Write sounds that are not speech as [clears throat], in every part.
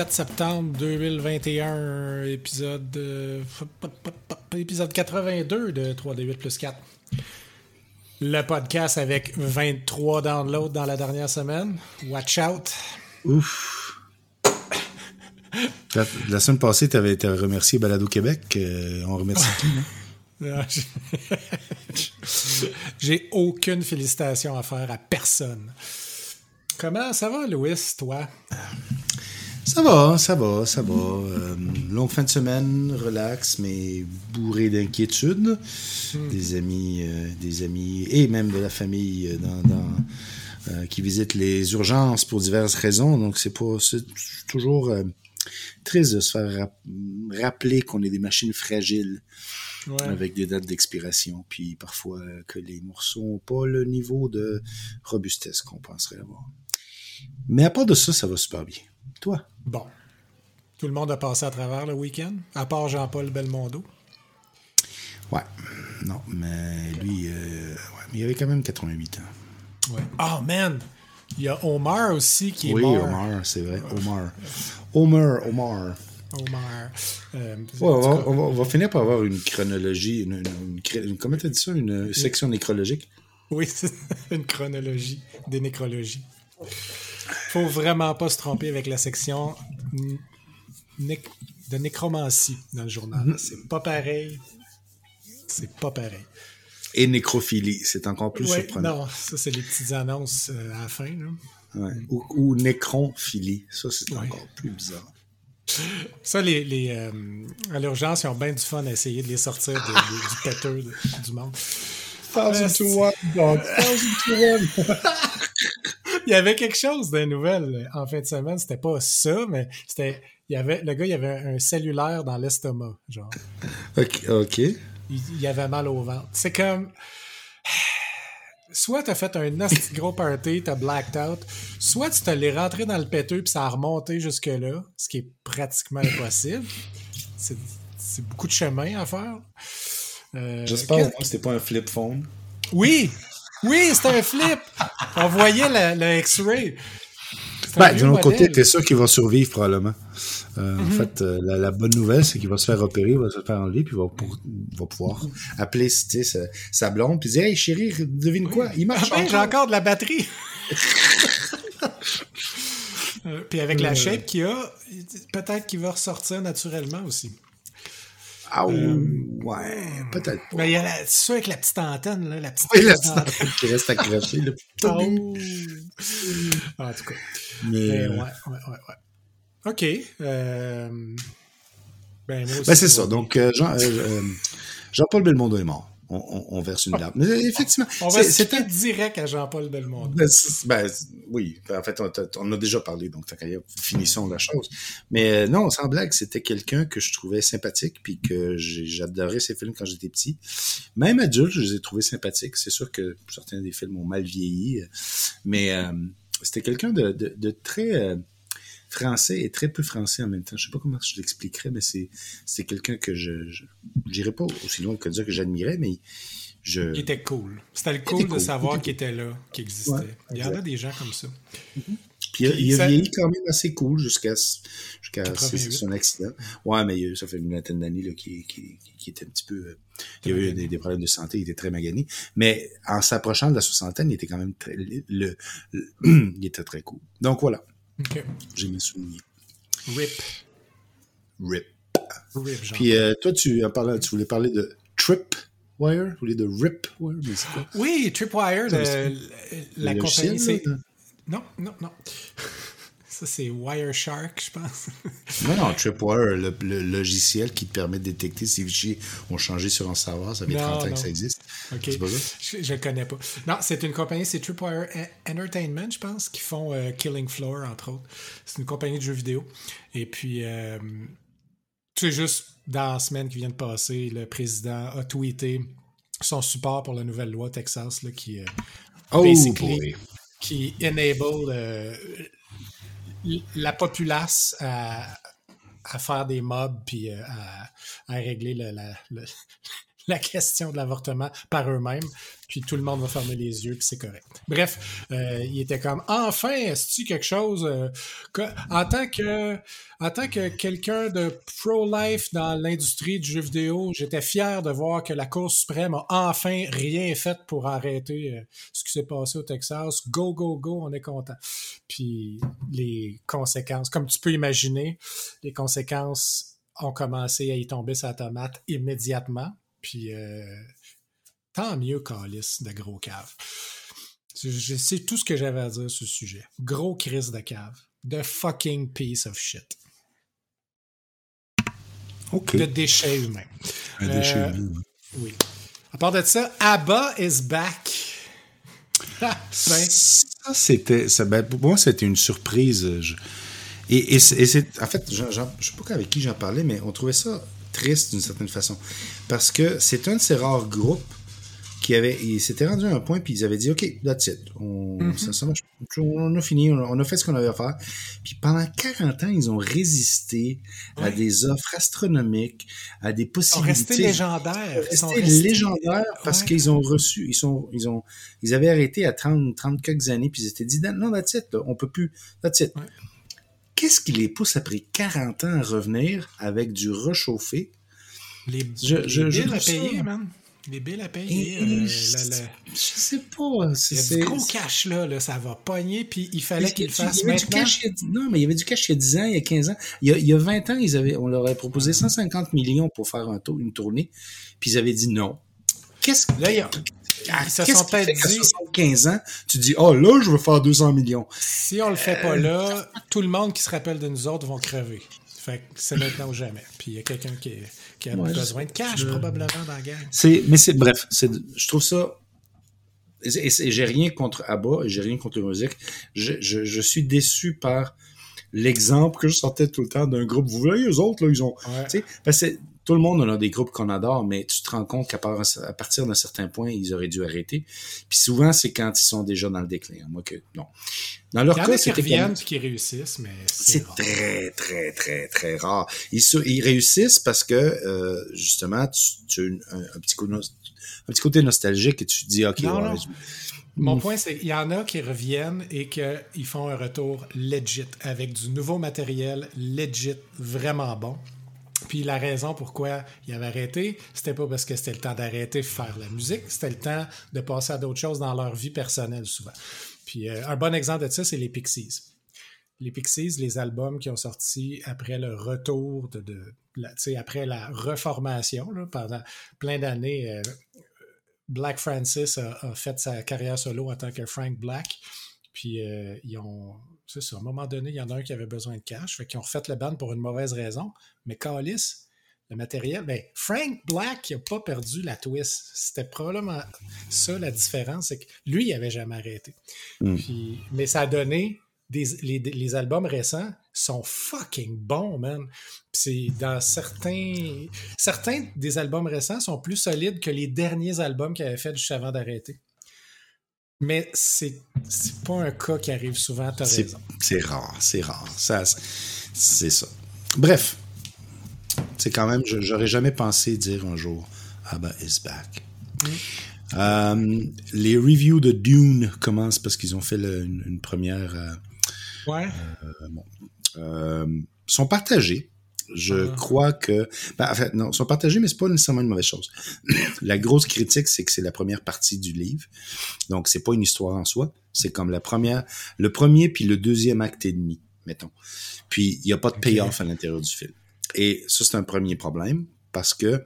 7 septembre 2021, épisode, euh, épisode 82 de 3D8 plus 4. Le podcast avec 23 downloads dans la dernière semaine. Watch out. Ouf. La, la semaine passée, tu avais été remercié Balado Québec. Euh, on remercie qui, non? [laughs] J'ai aucune félicitation à faire à personne. Comment ça va, Louis, toi? Ça va, ça va, ça va. Euh, longue fin de semaine, relax, mais bourré d'inquiétude. Des amis, euh, des amis et même de la famille euh, dans, dans, euh, qui visitent les urgences pour diverses raisons. Donc c'est pas, c'est toujours euh, triste de se faire rap- rappeler qu'on est des machines fragiles Ouais. avec des dates d'expiration, puis parfois euh, que les morceaux n'ont pas le niveau de robustesse qu'on penserait avoir. Mais à part de ça, ça va super bien. Toi? Bon. Tout le monde a passé à travers le week-end, à part Jean-Paul Belmondo. Ouais. Non, mais lui, euh, ouais, mais il avait quand même 88 ans. Ouais. Oh man! Il y a Omar aussi qui est oui, mort. Omar, c'est vrai. Omar. Omar, Omar. Omar. Euh, Ouais, on, va, on va- on va finir par avoir une chronologie, une, une- comment t'as dit ça, une section nécrologique? Oui, [laughs] une chronologie des nécrologies. Faut vraiment pas se tromper avec la section de nécromancie dans le journal. Mm-hmm. C'est pas pareil. C'est pas pareil. Et nécrophilie, c'est encore plus Ouais, surprenant. non, ça c'est les petites annonces euh, à la fin. là. Ouais. Ou, ou nécronphilie, ça c'est Ouais. encore plus bizarre. Ça, les, les, euh, à l'urgence, ils ont bien du fun à essayer de les sortir de- de- du péteux de- du monde. Thousand to one, dog. Thousand to one. [laughs] Il y avait quelque chose de nouvelle en fin de semaine. C'était pas ça, mais c'était. Il y avait, le gars, il avait un cellulaire dans l'estomac. Genre, Ok, il, il avait mal au ventre. C'est comme. Soit t'as fait un asti [laughs] gros party, t'as blacked out, soit tu te l'es rentré dans le péteux puis ça a remonté jusque-là, ce qui est pratiquement impossible. C'est c'est beaucoup de chemin à faire. Euh, J'espère que c'était pas un flip phone. Oui! Oui, c'était un flip! On voyait le, le X-ray. C'est Ben, d'un autre côté, t'es sûr qu'il va survivre probablement. Euh. En fait, euh, la, la bonne nouvelle, c'est qu'il va se faire opérer, il va se faire enlever, puis il va, pour- il va pouvoir appeler sa, sa blonde, puis dire Hey chérie, devine quoi Il Ah marche ben, j'ai encore. encore de la batterie. [laughs] Euh, Puis avec la shape qu'il a, peut-être qu'il va ressortir naturellement aussi. Ah Euh, ouais, peut-être. pas. Mais il y a la, ça avec la petite antenne, là, la petite Oui, la petite antenne qui reste accrochée. là. Oh. En tout cas. Mais, Mais euh, ouais, ouais, ouais, ouais. OK. Euh, ben, moi aussi, ben, c'est ça. Donc, euh, Jean, Jean-Paul Belmondo est mort. On, on- on verse une larme. Mais euh, effectivement, On va c'était direct à Jean-Paul Belmondo. Ben, ben, oui, en fait, on, on a déjà parlé, donc finissons la chose. Mais euh, non, sans blague, c'était quelqu'un que je trouvais sympathique, puis que j'adorais ses films quand j'étais petit. Même adulte, je les ai trouvés sympathiques. C'est sûr que certains des films ont mal vieilli, euh, mais euh, c'était quelqu'un de, de, de très euh, français et très peu français en même temps. Je sais pas comment je l'expliquerais, mais c'est c'est quelqu'un que je, je j'irais pas aussi loin que dire que j'admirais, mais je Qui était cool. C'était le Il cool de savoir il qu'il était là, qu'il existait. Ouais, il y en a des gens comme ça. Puis il a, Puis il a ça- vieilli quand même assez cool jusqu'à jusqu'à 88. son accident. Ouais, mais il- ça fait une vingtaine d'années là, qui, qui, était un petit peu. euh, il y avait eu des, des problèmes de santé, il était très magané. Mais en s'approchant de la soixantaine, il était quand même très. Le, le- [clears throat] il était très cool. Donc voilà, OK. j'ai mes souvenirs. Rip. Rip. Rip, genre. Puis euh, toi, tu, en parlant, tu voulais parler de Tripwire? Au lieu de Ripwire, mais c'est quoi? Oui, Tripwire, le- C'est- le- la Le logiciel, compagnie, là? Non, non, non. Ça, c'est Wireshark, je pense. [laughs] Non, non, Tripwire, le, le logiciel qui te permet de détecter si les fichiers ont changé sur un serveur, ça fait Non, 30 ans non. que ça existe. OK. C'est pas ça? Je, le connais pas. Non, c'est une compagnie, c'est Tripwire E- Entertainment, je pense, qui font euh, Killing Floor, entre autres. C'est une compagnie de jeux vidéo. Et puis, euh, tu sais, juste dans la semaine qui vient de passer, le président a tweeté son support pour la nouvelle loi Texas là, qui, euh, Oh Basically. qui enable euh, la populace à, à faire des mobs puis euh, à, à régler le- la- le- la question de l'avortement par eux-mêmes, puis tout le monde va fermer les yeux, puis c'est correct. Bref, euh, il était comme enfin, est-ce quelque chose euh, que, en tant que en tant que quelqu'un de pro-life dans l'industrie du jeu vidéo, j'étais fier de voir que la Cour suprême a enfin rien fait pour arrêter euh, ce qui s'est passé au Texas. Go, go, go, on est content. Puis les conséquences, comme tu peux imaginer, les conséquences ont commencé à y tomber sa tomate immédiatement. Puis euh, tant mieux, Calis, de gros cave. Je sais tout ce que j'avais à dire sur ce sujet. Gros crise de cave. The fucking piece of shit. OK. De déchets humains. Un déchet Euh, humain. Oui. À part de ça, ABBA is back. Ah, ben, Ça, c'était. ben, pour moi, c'était une surprise. Je- et, et c'est, et c'est- en fait, je ne sais pas avec qui j'en parlais, mais on trouvait ça triste d'une certaine façon. Parce que c'est un de ces rares groupes qui avait. Ils s'étaient rendus à un point, puis ils avaient dit OK, that's it. On, ça, ça marche. On a fini, on a, fait ce qu'on avait à faire. Puis pendant 40 ans, ils ont résisté à des offres astronomiques, à des ils sont possibilités. légendaires. Ils sont restés légendaires parce Ouais. qu'ils ont reçu, ils sont, ils ont, ils avaient arrêté à 30, 30 quelques années, puis ils s'étaient dit, non, that's it, là, on peut plus, that's it. Ouais. Qu'est-ce qui les pousse après 40 ans à revenir avec du réchauffé? Les, Je- les je- je billes à ça- payer, man. Les billes à payer. Et- euh, je, la- la- je sais pas. c'est- Il y a c'est- du gros cash là, là, ça va pogner, puis il fallait Il y qu'il a le du- il fasse y avait du maintenant. cash il y a dix- non, mais il y avait du cash il y a 10 ans, il y a 15 ans. Il y a, il y a 20 ans, ils avaient, on leur avait proposé 150 millions pour faire un une tournée, puis ils avaient dit non. Qu'est-ce que Là, ils, ont- ils se qu'est-ce sont qui fait peut-être qu'à dit, 75 ans, tu dis, oh là, je veux faire 200 millions. si on le fait pas là, tout le monde qui se rappelle de nous autres vont crever. Fait que c'est maintenant ou jamais. Puis il y a quelqu'un qui, qui a Ouais, besoin de cash, je- probablement, dans la gang. C'est, mais c'est, bref, c'est, je trouve ça, et, et j'ai rien contre ABBA, et j'ai rien contre la musique. Je, je, je suis déçu par l'exemple que je sortais tout le temps d'un groupe. Vous voyez, eux autres, là, ils ont, Ouais. tu sais, parce que tout le monde on a des groupes qu'on adore, mais tu te rends compte qu'à partir d'un certain point, ils auraient dû arrêter. Puis souvent, c'est quand ils sont déjà dans le déclin. Moi que non. Dans leur Il y en cas, c'était reviennent qui réussissent, mais c'est c'est très, très, très, très rare. Ils, se- ils réussissent parce que, euh, justement, tu, tu as un, un petit coup de nos- un petit côté nostalgique et tu te dis, OK, Non, ouais, non. je- Mon point, c'est qu'il y en a qui reviennent et qu'ils font un retour legit, avec du nouveau matériel legit, vraiment bon. Puis la raison pourquoi ils avaient arrêté, c'était pas parce que c'était le temps d'arrêter faire la musique, c'était le temps de passer à d'autres choses dans leur vie personnelle souvent. Puis euh, un bon exemple de ça, c'est les Pixies. Les Pixies, les albums qui ont sorti après le retour de, de la- après la reformation, là, pendant plein d'années, euh, Black Francis a, a fait sa carrière solo en tant que Frank Black. Puis euh, ils ont. C'est ça, à un moment donné, il y en a un qui avait besoin de cash. Fait qu'ils ont refait le band pour une mauvaise raison. Mais Callis, le matériel, ben, Frank Black, n'a pas perdu la twist. C'était probablement ça la différence, c'est que lui, il n'avait jamais arrêté. Mm. Puis, mais ça a donné. Des, les, les albums récents sont fucking bons, man. C'est dans certains. Certains des albums récents sont plus solides que les derniers albums qu'il avait fait juste avant d'arrêter. Mais c'est c'est pas un cas qui arrive souvent, t'as c'est, raison. c'est rare, c'est rare. Ça, c'est- ça. Bref, c'est quand même, j'aurais jamais pensé dire un jour, ABBA is back. Euh, les reviews de Dune commencent parce qu'ils ont fait le- une, une première. euh, Ouais. euh, sont partagés. Je Ah. crois que, ben, en fait, non, sont partagés, mais c'est pas nécessairement une mauvaise chose. [clears throat] la grosse critique, c'est que c'est la première partie du livre, donc c'est pas une histoire en soi. C'est comme la première, le premier puis le deuxième acte et demi, mettons. Puis il y a pas de payoff à l'intérieur du film. Et ça, c'est un premier problème parce que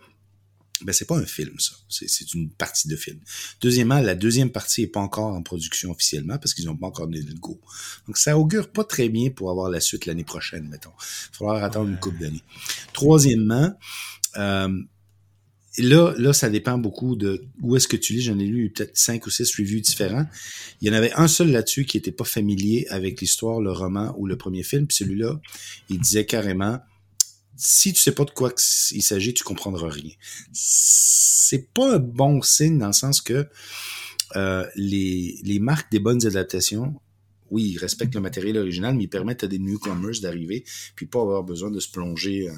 ben c'est pas un film ça, c'est une partie de film. Deuxièmement, la deuxième partie est pas encore en production officiellement parce qu'ils n'ont pas encore donné le go. Donc ça augure pas très bien pour avoir la suite l'année prochaine, mettons. Il falloir attendre une couple d'années. Troisièmement, euh, là, là, ça dépend beaucoup de où est-ce que tu lis. J'en ai lu peut-être cinq ou six reviews différents. Il y en avait un seul là-dessus qui était pas familier avec l'histoire, le roman ou le premier film. Puis celui-là, il disait carrément si tu sais pas de quoi il s'agit, tu comprendras rien. C'est pas un bon signe dans le sens que euh, les, les marques des bonnes adaptations, oui, ils respectent le matériel original, mais ils permettent à des newcomers d'arriver puis pas avoir besoin de se plonger euh,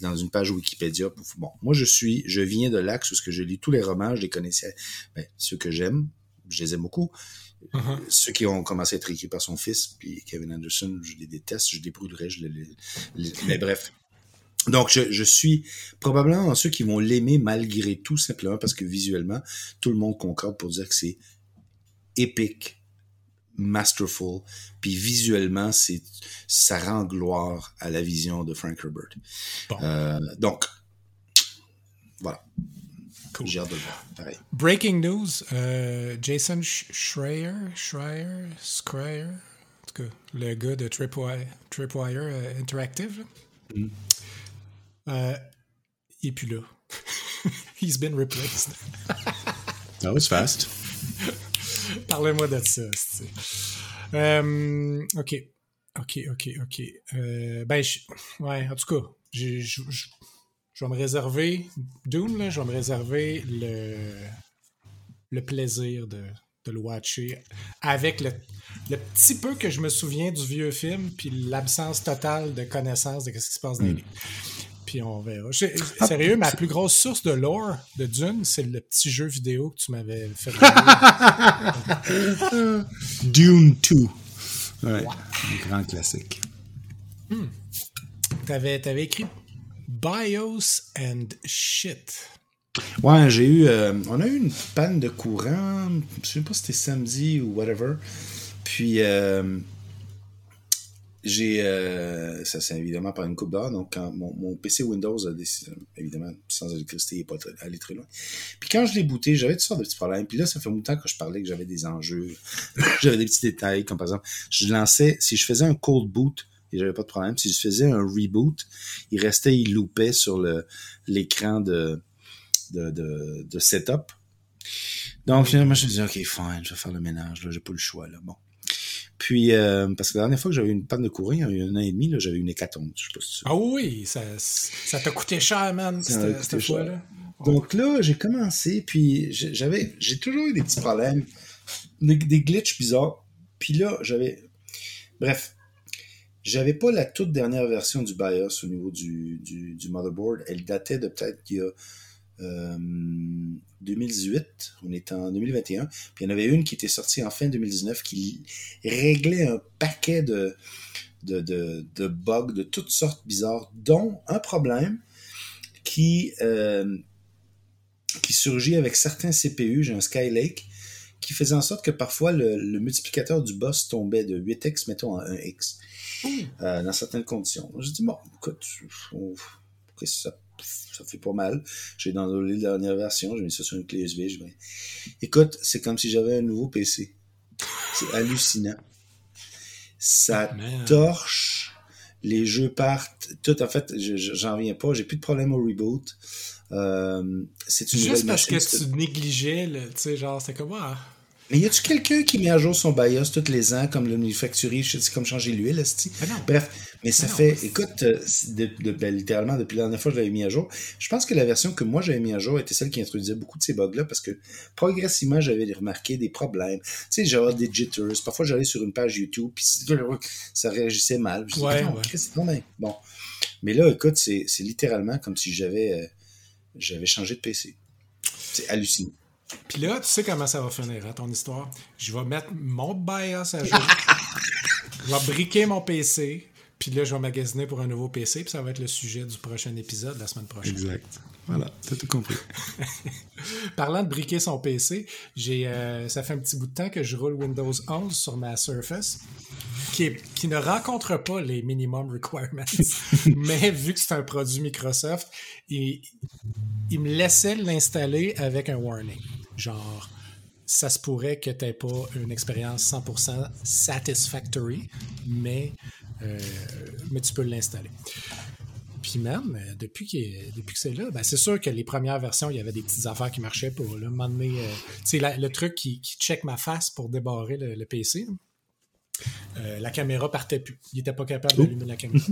dans une page Wikipédia. Bon, moi, je suis, je viens de l'axe où ce que je lis tous les romans, je les connaissais. Ben, ceux que j'aime, je les aime beaucoup. Uh-huh. Ceux qui ont commencé à être écrits par son fils, puis Kevin Anderson, je les déteste, je les brûlerai, je les, mais bref. Donc, je, je, suis probablement ceux qui vont l'aimer malgré tout, simplement parce que visuellement, tout le monde concorde pour dire que c'est épique, masterful, puis visuellement, c'est ça rend gloire à la vision de Frank Herbert. Euh, donc, voilà. J'ai hâte de le voir. Pareil. Breaking news, euh, Jason Schreier, Schreier, Schreier, en tout cas, le gars de Tripwire, Tripwire euh, Interactive, mm. Euh, il est plus là. [laughs] He's been replaced. That was fast. [laughs] Parlez-moi de ça. Euh, ok. Ok, ok, ok. Euh, ben, ouais, en tout cas, je vais me réserver. Doom, là, je vais me réserver le, le plaisir de, de le watcher avec le, le, petit peu que je me souviens du vieux film, puis l'absence totale de connaissance de ce qui se passe dans les hmm on verra. Ah, sérieux, ma plus grosse source de lore de Dune, c'est le petit jeu vidéo que tu m'avais fait. [laughs] Dune 2. Ouais, un grand classique. Hmm. T'avais, avais écrit BIOS and shit. Ouais, j'ai eu. Euh, on a eu une panne de courant. Je sais pas si c'était samedi ou whatever. Puis. Euh, j'ai euh, ça c'est évidemment par une coupe d'heure. Donc quand mon, mon, PC Windows a décidé évidemment sans électricité il n'est pas allé très loin. Puis quand je l'ai booté j'avais toutes sortes de petits problèmes. Puis là ça fait longtemps que je parlais que j'avais des enjeux. [laughs] J'avais des petits détails comme par exemple je lançais si je faisais un cold boot et j'avais pas de problème si je faisais un reboot il restait il loupait sur le l'écran de de, de de setup. Donc finalement je me dit ok fine je vais faire le ménage là j'ai pas le choix là. Bon puis, euh, parce que la dernière fois que j'avais une panne de courant, il y a un an et demi, j'avais une hécatombe. Je sais pas si ah oui, ça, ça t'a coûté cher, man, cette, fois-là. Donc là, j'ai commencé, puis j'avais, j'ai toujours eu des petits problèmes, des, glitches bizarres. Puis là, j'avais, bref, j'avais pas la toute dernière version du BIOS au niveau du, du, du motherboard. Elle datait de peut-être qu'il y a 2018, euh, on est en 2021, puis il y en avait une qui était sortie en fin 2019 qui réglait un paquet de, de, de, bugs de toutes sortes bizarres, dont un problème qui, euh, qui surgit avec certains CPU, j'ai un Skylake, qui faisait en sorte que parfois le, multiplicateur du boss tombait de 8x, mettons, à 1x, euh, dans certaines conditions. J'ai dit, bon, écoute, ça ça fait pas mal. J'ai downloadé la dernière version, j'ai mis ça sur une clé USB. Écoute, c'est comme si j'avais un nouveau PC. C'est hallucinant. Ça torche, les jeux partent, tout en fait, j'en reviens pas, j'ai plus de problème au reboot. Euh, c'est une Juste parce que tu négligeais, tu sais, genre, c'était comme, ah, mais y a-tu quelqu'un qui met à jour son BIOS tous les ans, comme le manufacturier, c'est comme changer l'huile, ah Bref, mais ça ah fait, écoute, euh, de, ben, littéralement, depuis la dernière fois que je l'avais mis à jour, je pense que la version que moi j'avais mis à jour était celle qui introduisait beaucoup de ces bugs-là, parce que progressivement, j'avais remarqué des problèmes. Tu sais, genre des jitters. Parfois, j'allais sur une page YouTube, puis ça réagissait mal. Je ouais, ouais. Bon. Mais là, écoute, c'est littéralement comme si j'avais euh, j'avais changé de PC. C'est hallucinant. Puis là, tu sais comment ça va finir, hein, ton histoire? Je vais mettre mon BIOS à jour. je vais briquer mon PC. Puis là, je vais magasiner pour un nouveau PC. Puis ça va être le sujet du prochain épisode la semaine prochaine. Exact. Voilà, t'as tout compris. [laughs] Parlant de briquer son PC, j'ai, euh, ça fait un petit bout de temps que je roule Windows 11 sur ma Surface, qui, qui ne rencontre pas les minimum requirements. [laughs] mais vu que c'est un produit Microsoft, il, il me laissait l'installer avec un warning. Genre, ça se pourrait que tu n'aies pas une expérience 100% satisfactory, mais, euh, mais tu peux l'installer. Puis même, euh, depuis, depuis que c'est là, ben c'est sûr que les premières versions, il y avait des petites affaires qui marchaient pas. Là. Un euh, le truc qui, check ma face pour débarrer le, PC, la caméra partait plus. Il n'était pas capable d'allumer la caméra.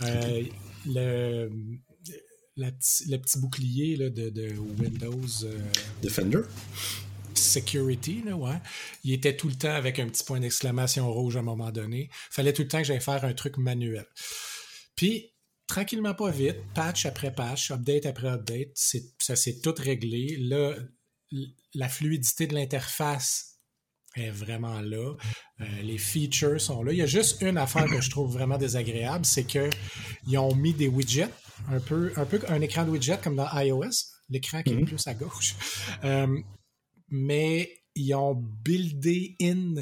[laughs] le, le petit bouclier là, de, de, Windows. Defender? security, là, ouais. Il était tout le temps avec un petit point d'exclamation rouge à un moment donné. Fallait tout le temps que j'aille faire un truc manuel. Puis, tranquillement pas vite, patch après patch, update après update, ça s'est tout réglé. Là, la fluidité de l'interface est vraiment là. Euh, les features sont là. Il y a juste une affaire que je trouve vraiment désagréable, c'est qu'ils ont mis des widgets, un peu, un peu un écran de widget comme dans iOS, l'écran qui est mhm. plus à gauche. Euh, mais ils ont buildé in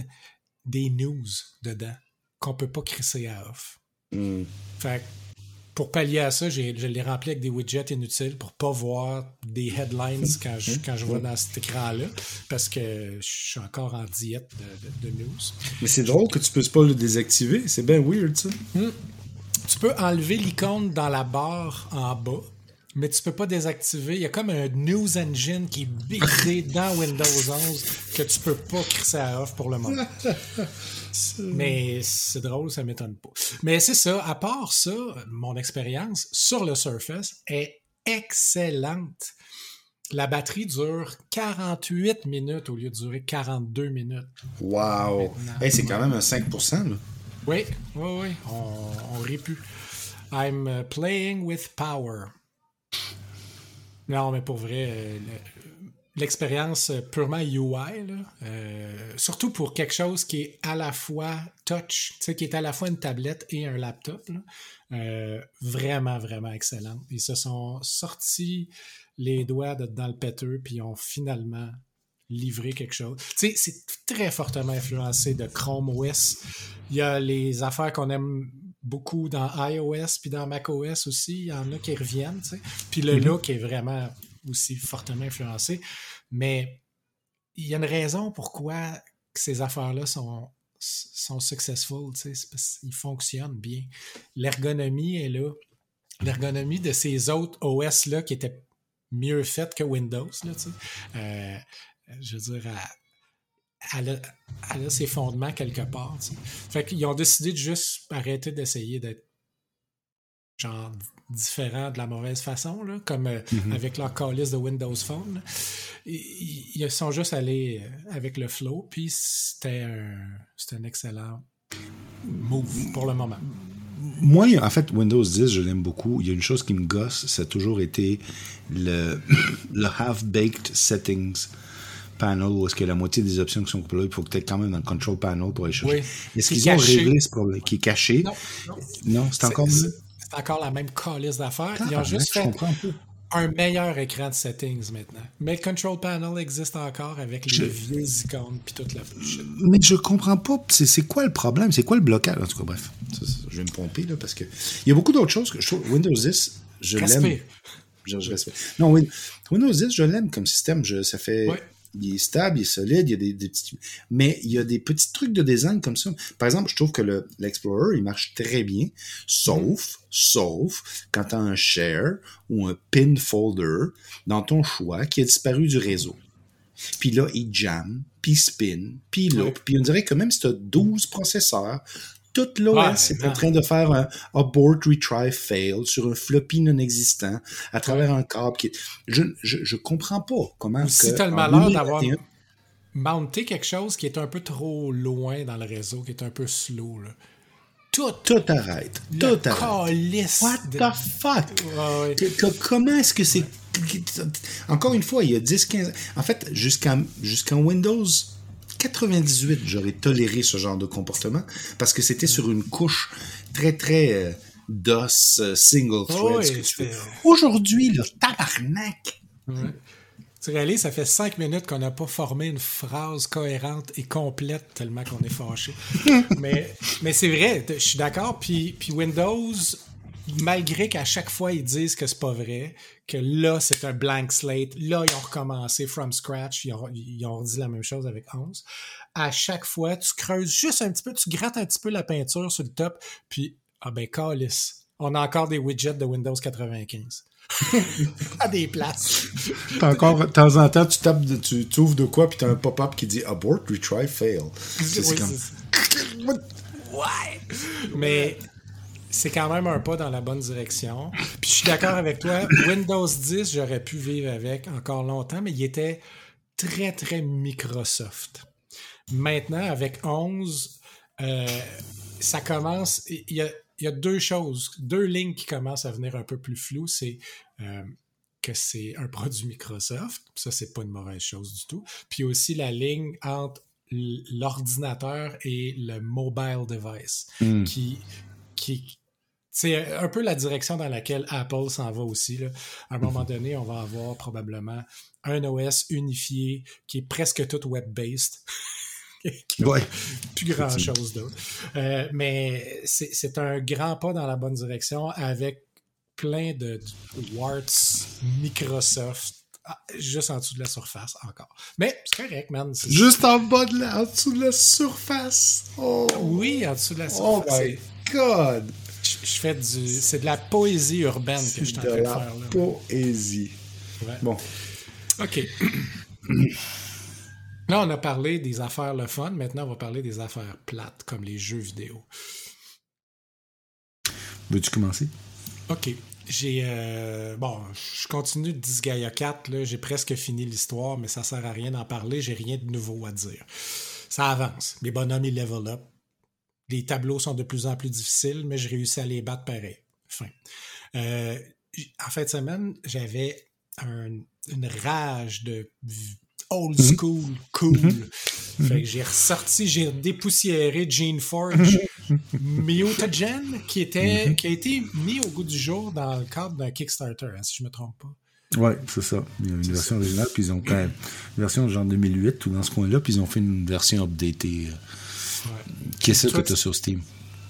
des news dedans qu'on peut pas crisser à off. Mm. Fait pour pallier à ça, je l'ai rempli avec des widgets inutiles pour pas voir des headlines quand je, quand je vois dans cet écran-là, parce que je suis encore en diète de, news. Mais c'est drôle que tu puisses pas le désactiver. C'est bien weird, ça. Hmm. Tu peux enlever l'icône dans la barre en bas, mais tu peux pas désactiver. Il y a comme un news engine qui est buildé dans Windows 11 que tu peux pas crisser à off pour le moment. [laughs] Mais c'est drôle, ça m'étonne pas. Mais c'est ça, à part ça, mon expérience sur le Surface est excellente. La batterie dure 48 minutes au lieu de durer 42 minutes. Wow! c'est quand même un 5%. Là. Oui, oui, oui, on, on rit plus. I'm playing with power. Non, mais pour vrai, euh, l'expérience purement UI, euh, surtout pour quelque chose qui est à la fois touch, qui est à la fois une tablette et un laptop, euh, vraiment, vraiment excellent. Ils se sont sortis les doigts dans le péteux, puis ont finalement livré quelque chose. c'est très fortement influencé de Chrome OS. Il y a les affaires qu'on aime beaucoup dans iOS puis dans macOS aussi. Il y en a qui reviennent. Puis le mm-hmm. look est vraiment aussi fortement influencé. Mais il y a une raison pourquoi ces affaires-là sont, sont successful, ils fonctionnent bien. L'ergonomie est là. L'ergonomie de ces autres OS-là qui étaient mieux faites que Windows, là, euh, je veux dire, elle, a, ses fondements quelque part. Fait qu'ils ont décidé de juste arrêter d'essayer d'être genre différent de la mauvaise façon, là, comme euh, mm-hmm. avec leur calice de Windows Phone. Ils, sont juste allés euh, avec le flow, puis c'était un, un excellent move pour le moment. Moi, en fait, Windows 10, je l'aime beaucoup. Il y a une chose qui me gosse, ça a toujours été le, [coughs] le half-baked settings panel où est-ce que la moitié des options qui sont là, il faut que tu aies quand même dans le control panel pour aller chercher. Est-ce qu'ils ont réglé ce problème qui est caché? Non, non. c'est encore c'est encore la même calice d'affaires. Ils ont juste fait un meilleur écran de settings maintenant. Mais le control panel existe encore avec les vieux icônes puis toute la bullshit. Mais je comprends pas. C'est quoi le problème? C'est quoi le blocage? En tout cas, bref. je vais me pomper là parce que. Il y a beaucoup d'autres choses que je trouve. Windows 10, je l'aime. Je, je respecte. Non, Windows 10, je l'aime comme système. Je, ça fait il est stable, il est solide, il y a des, petits... Mais il y a des petits trucs de design comme ça. Par exemple, je trouve que l'Explorer, il marche très bien, sauf, sauf quand tu as un share ou un pin folder dans ton choix qui a disparu du réseau. Puis là, il jam, puis spin, puis loop, puis on dirait que même si tu as 12 processeurs, toute l'OS est en train de faire un abort retry fail sur un floppy non existant à travers un câble qui je, je, je comprends pas comment si tu as le malheur d'avoir mounté quelque chose qui est un peu trop loin dans le réseau qui est un peu slow là. Tout, tout arrête. Tout arrête. What the fuck? Comment est-ce que c'est. Encore une fois, il y a 10-15. En fait, jusqu'en Windows 98, j'aurais toléré ce genre de comportement parce que c'était sur une couche très, très euh, DOS, euh, single thread. Aujourd'hui, le tabarnak! Tu réalises, ça fait cinq minutes qu'on n'a pas formé une phrase cohérente et complète tellement qu'on est fâché. [laughs] mais mais c'est vrai, je suis d'accord. Puis, puis Windows malgré qu'à chaque fois ils disent que c'est pas vrai, que là c'est un blank slate, là ils ont recommencé from scratch, ils ont, ils ont dit la même chose avec 11. À chaque fois, tu creuses juste un petit peu, tu grattes un petit peu la peinture sur le top, puis ah ben calice, on a encore des widgets de Windows 95. [laughs] à des places. encore, de temps en temps, tu tapes, tu, ouvres de quoi, puis t'as un pop-up qui dit abort, retry, fail. C'est comme... [laughs] Ouais. Mais c'est quand même un pas dans la bonne direction. Puis je suis d'accord avec toi, Windows 10, j'aurais pu vivre avec encore longtemps, mais il était très, très Microsoft. Maintenant, avec 11, euh, ça commence, il y a, il y a deux choses, deux lignes qui commencent à venir un peu plus floues. C'est euh, que c'est un produit Microsoft. Ça, c'est pas une mauvaise chose du tout. Puis aussi la ligne entre l'ordinateur et le mobile device Hmm. qui, qui c'est un peu la direction dans laquelle Apple s'en va aussi. Là. À un moment donné, on va avoir probablement un OS unifié qui est presque tout web-based. [laughs] Ouais. plus grand chose d'autre. Euh, mais c'est un grand pas dans la bonne direction avec plein de de warts Microsoft ah, juste en dessous de la surface encore. Mais c'est correct, man. Juste en bas de la, en dessous de la surface. Oh, Oui, en dessous de la oh surface. my God. Je, fais du. C'est de la poésie urbaine que je suis en train de faire là. poésie. Ouais. Bon. OK. Là, on a parlé des affaires le fun. Maintenant, on va parler des affaires plates, comme les jeux vidéo. Veux-tu commencer? OK. J'ai. euh, bon, je continue de Disgaea 4. là. J'ai presque fini l'histoire, mais ça sert à rien d'en parler. J'ai rien de nouveau à dire. Ça avance. Les bonhommes, ils level up. Les tableaux sont de plus en plus difficiles, mais je réussis à les battre pareil. Fin. Euh, en fin de semaine, j'avais un- une rage de old Mhm. school cool. Fait que j'ai ressorti, j'ai dépoussiéré Gene Forge Mutagen qui, était, qui a été mis au goût du jour dans le cadre d'un Kickstarter, hein, si je me trompe pas. Ouais, c'est ça. Il y a une version originale, puis ils ont fait une version genre 2008 ou dans ce coin-là, puis ils ont fait une version updatée. euh. Qui est ça que tu as sur Steam.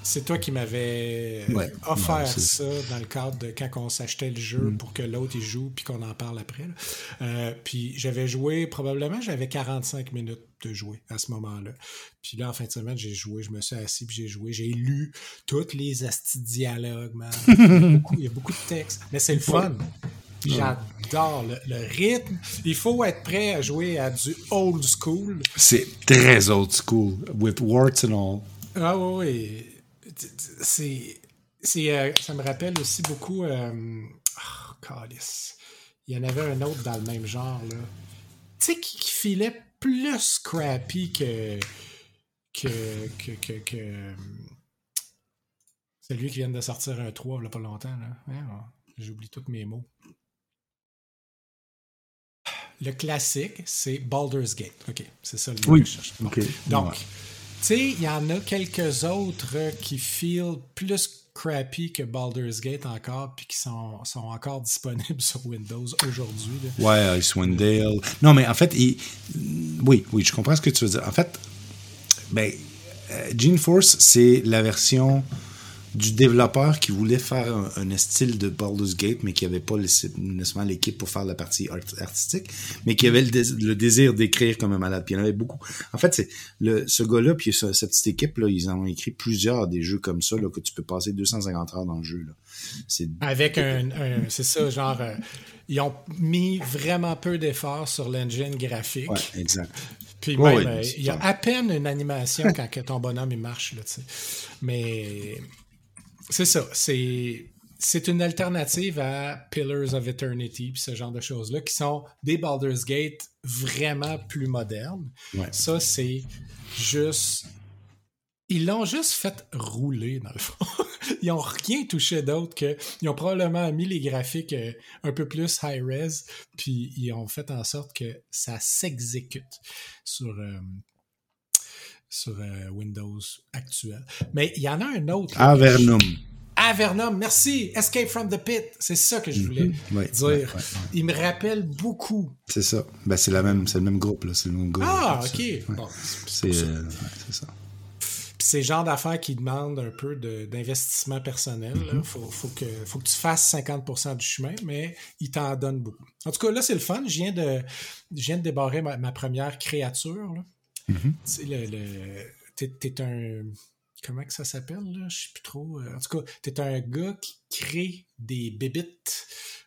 C'est toi qui m'avais euh, Ouais. offert ça dans le cadre de quand on s'achetait le jeu Mm. pour que l'autre y joue puis qu'on en parle après. Euh, puis j'avais joué, probablement j'avais 45 minutes de jouer à ce moment-là. Puis là, en fin de semaine, j'ai joué, je me suis assis puis j'ai joué. J'ai lu tous les astis dialogues, man. Il y, a beaucoup, il y a beaucoup de textes, mais c'est le fun. J'adore le, le rythme. Il faut être prêt à jouer à du old school. C'est très old school, with warts and all. Ah oui, oui. C'est. c'est, euh, ça me rappelle aussi beaucoup. Euh... Oh, calice. Il y en avait un autre dans le même genre, là. Tu sais, qui, qui filait plus scrappy que. que. que. que. que, euh, celui qui vient de sortir un 3 il y a pas longtemps, là. J'oublie tous mes mots. Le classique, c'est Baldur's Gate. OK, c'est ça le mot Oui. que je cherche. Bon. Donc, Ouais. tu sais, il y en a quelques autres euh, qui feel plus crappy que Baldur's Gate encore, puis qui sont, sont encore [laughs] disponibles sur Windows aujourd'hui. Ouais, Icewind Dale. Non, mais en fait, il- oui, oui, je comprends ce que tu veux dire. En fait, ben, euh, Gene Force, c'est la version du développeur qui voulait faire un, un style de Baldur's Gate, mais qui n'avait pas nécessairement l'équipe pour faire la partie art- artistique, mais qui avait le, dés- le désir d'écrire comme un malade. Puis il y en avait beaucoup. En fait, c'est le, ce gars-là, puis ce- cette petite équipe, là, ils en ont écrit plusieurs des jeux comme ça, là, que tu peux passer 250 heures dans le jeu. Là. C'est Avec un, un- c'est ça, genre, euh, ils ont mis vraiment peu d'efforts sur l'engine graphique. ouais, exact. Puis Ouais, même, ouais, euh, il y a à peine une animation quand que ton bonhomme il marche, là, tu sais. Mais c'est ça, c'est c'est une alternative à Pillars of Eternity ce genre de choses-là qui sont des Baldur's Gate vraiment plus modernes. Ouais. Ça, c'est juste... Ils l'ont juste fait rouler, dans le fond. [laughs] Ils n'ont rien touché d'autre que... Ils ont probablement mis les graphiques euh, un peu plus high-res, puis ils ont fait en sorte que ça s'exécute sur, euh, sur euh, Windows actuel. Mais il y en a un autre. là, Avernum. Avernum, merci. Escape from the Pit. C'est ça que je voulais Ouais, dire. ouais, ouais, ouais. Il me rappelle beaucoup. C'est ça. Ben, c'est la même, c'est le même groupe. C'est le même gars. Ah, ok. c'est-. Bon, euh, ça. C'est le genre d'affaires qui demandent un peu d'investissement personnel. Il Mm-hmm. faut, faut, que, faut que tu fasses 50% du chemin, mais il t'en donne beaucoup. En tout cas, là, c'est le fun. Je viens de, je viens de débarrer ma, ma première créature. là. Mhm. Tu sais, le, le- t'es, un... Comment que ça s'appelle, là? Je sais plus trop. Euh, En tout cas, t'es un gars qui crée des bébites,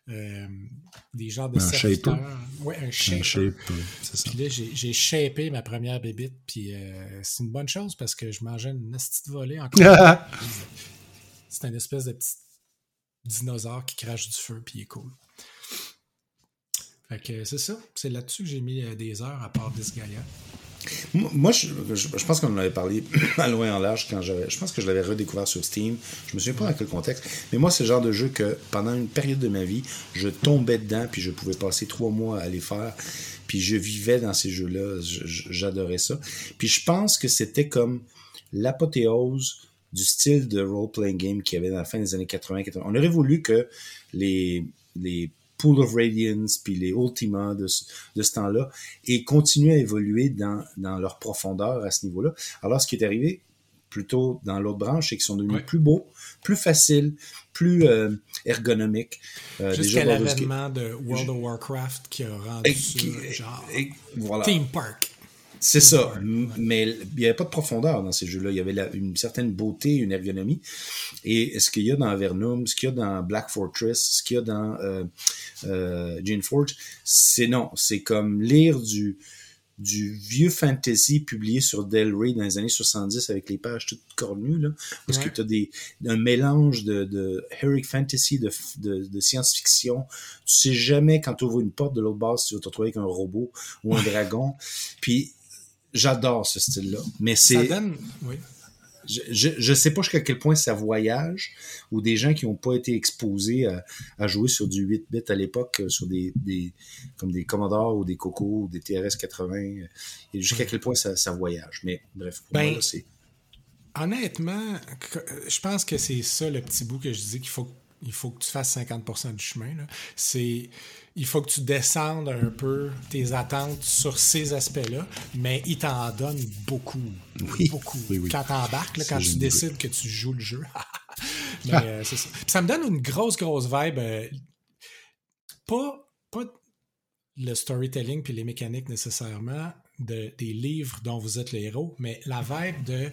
euh, des genres de Un serviteurs. shaper. Ouais, un Un shaper. ça. Puis là, j'ai, shapé ma première bébite, puis euh, c'est une bonne chose parce que je mangeais une petite volée encore. [laughs] c'est une espèce de petit dinosaure qui crache du feu, puis il est cool. Fait que c'est ça. C'est là-dessus que j'ai mis des heures à part Disgaea. Moi, je, pense qu'on en avait parlé [clears throat] à loin en large quand j'avais. Je pense que je l'avais redécouvert sur Steam. Je me souviens pas dans quel contexte. Mais moi, c'est le genre de jeu que pendant une période de ma vie, je tombais dedans, puis je pouvais passer trois mois à les faire. Puis je vivais dans ces jeux-là. J'adorais ça. Puis je pense que c'était comme l'apothéose du style de role-playing game qu'il y avait dans la fin des années 80. 80. On aurait voulu que les, les Pool of Radiance, puis les Ultima de, de ce temps-là, et continuer à évoluer dans, dans leur profondeur à ce niveau-là. Alors, ce qui est arrivé plutôt dans l'autre branche, c'est qu'ils sont devenus plus beaux, plus faciles, plus euh, ergonomiques. Euh, Jusqu'à l'avènement de World of Warcraft qui a rendu ça, genre, voilà. Theme Park. C'est ça. Mais il n'y avait pas de profondeur dans ces jeux-là. Il y avait une certaine beauté, une ergonomie. Et ce qu'il y a dans Avernum, ce qu'il y a dans Black Fortress, ce qu'il y a dans euh, euh, Gene Forge, c'est non. C'est comme lire du, du vieux fantasy publié sur Del Rey dans les années 70 avec les pages toutes cornues, là, parce que tu as des, un mélange de, de heroic fantasy, de, de, de science-fiction. Tu sais jamais quand tu ouvres une porte de l'autre base si tu vas te retrouver avec un robot ou un dragon. Puis J'adore ce style-là. Mais c'est. Oui. Je, je sais pas jusqu'à quel point ça voyage ou des gens qui n'ont pas été exposés à, jouer sur du 8 bits à l'époque, euh, sur des, des, comme des Commodore ou des Coco ou des TRS 80, et jusqu'à quel point ça, ça voyage. Mais bref, pour ben, moi, c'est. Honnêtement, je pense que c'est ça le petit bout que je dis qu'il faut, il faut que tu fasses 50% du chemin. C'est il faut que tu descendes un peu tes attentes sur ces aspects-là, mais il t'en donne beaucoup. Oui. Beaucoup. Quand t'embarques, quand tu décides que tu joues le jeu. [laughs] mais euh, ça me donne une grosse, grosse vibe. Euh, pas, pas le storytelling puis les mécaniques nécessairement de, des livres dont vous êtes le héros, mais la vibe de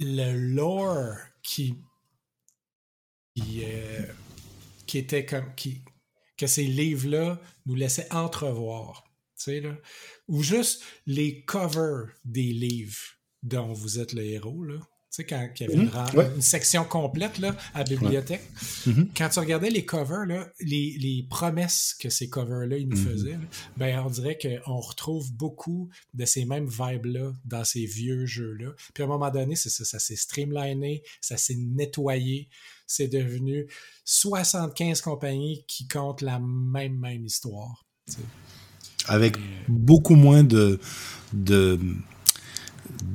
le lore qui qui, euh, qui était comme qui, que ces livres-là nous laissaient entrevoir. Là. Ou juste les covers des livres dont vous êtes le héros. Là. Tu sais, quand il y avait une, mhm. section complète là, à la bibliothèque, mhm. quand tu regardais les covers, là, les, les promesses que ces covers-là ils nous mhm. faisaient, ben, on dirait qu'on retrouve beaucoup de ces mêmes vibes-là dans ces vieux jeux-là. Puis à un moment donné, c'est ça, ça s'est streamliné, ça s'est nettoyé, c'est devenu 75 compagnies qui comptent la même, même histoire. Avec beaucoup moins de, de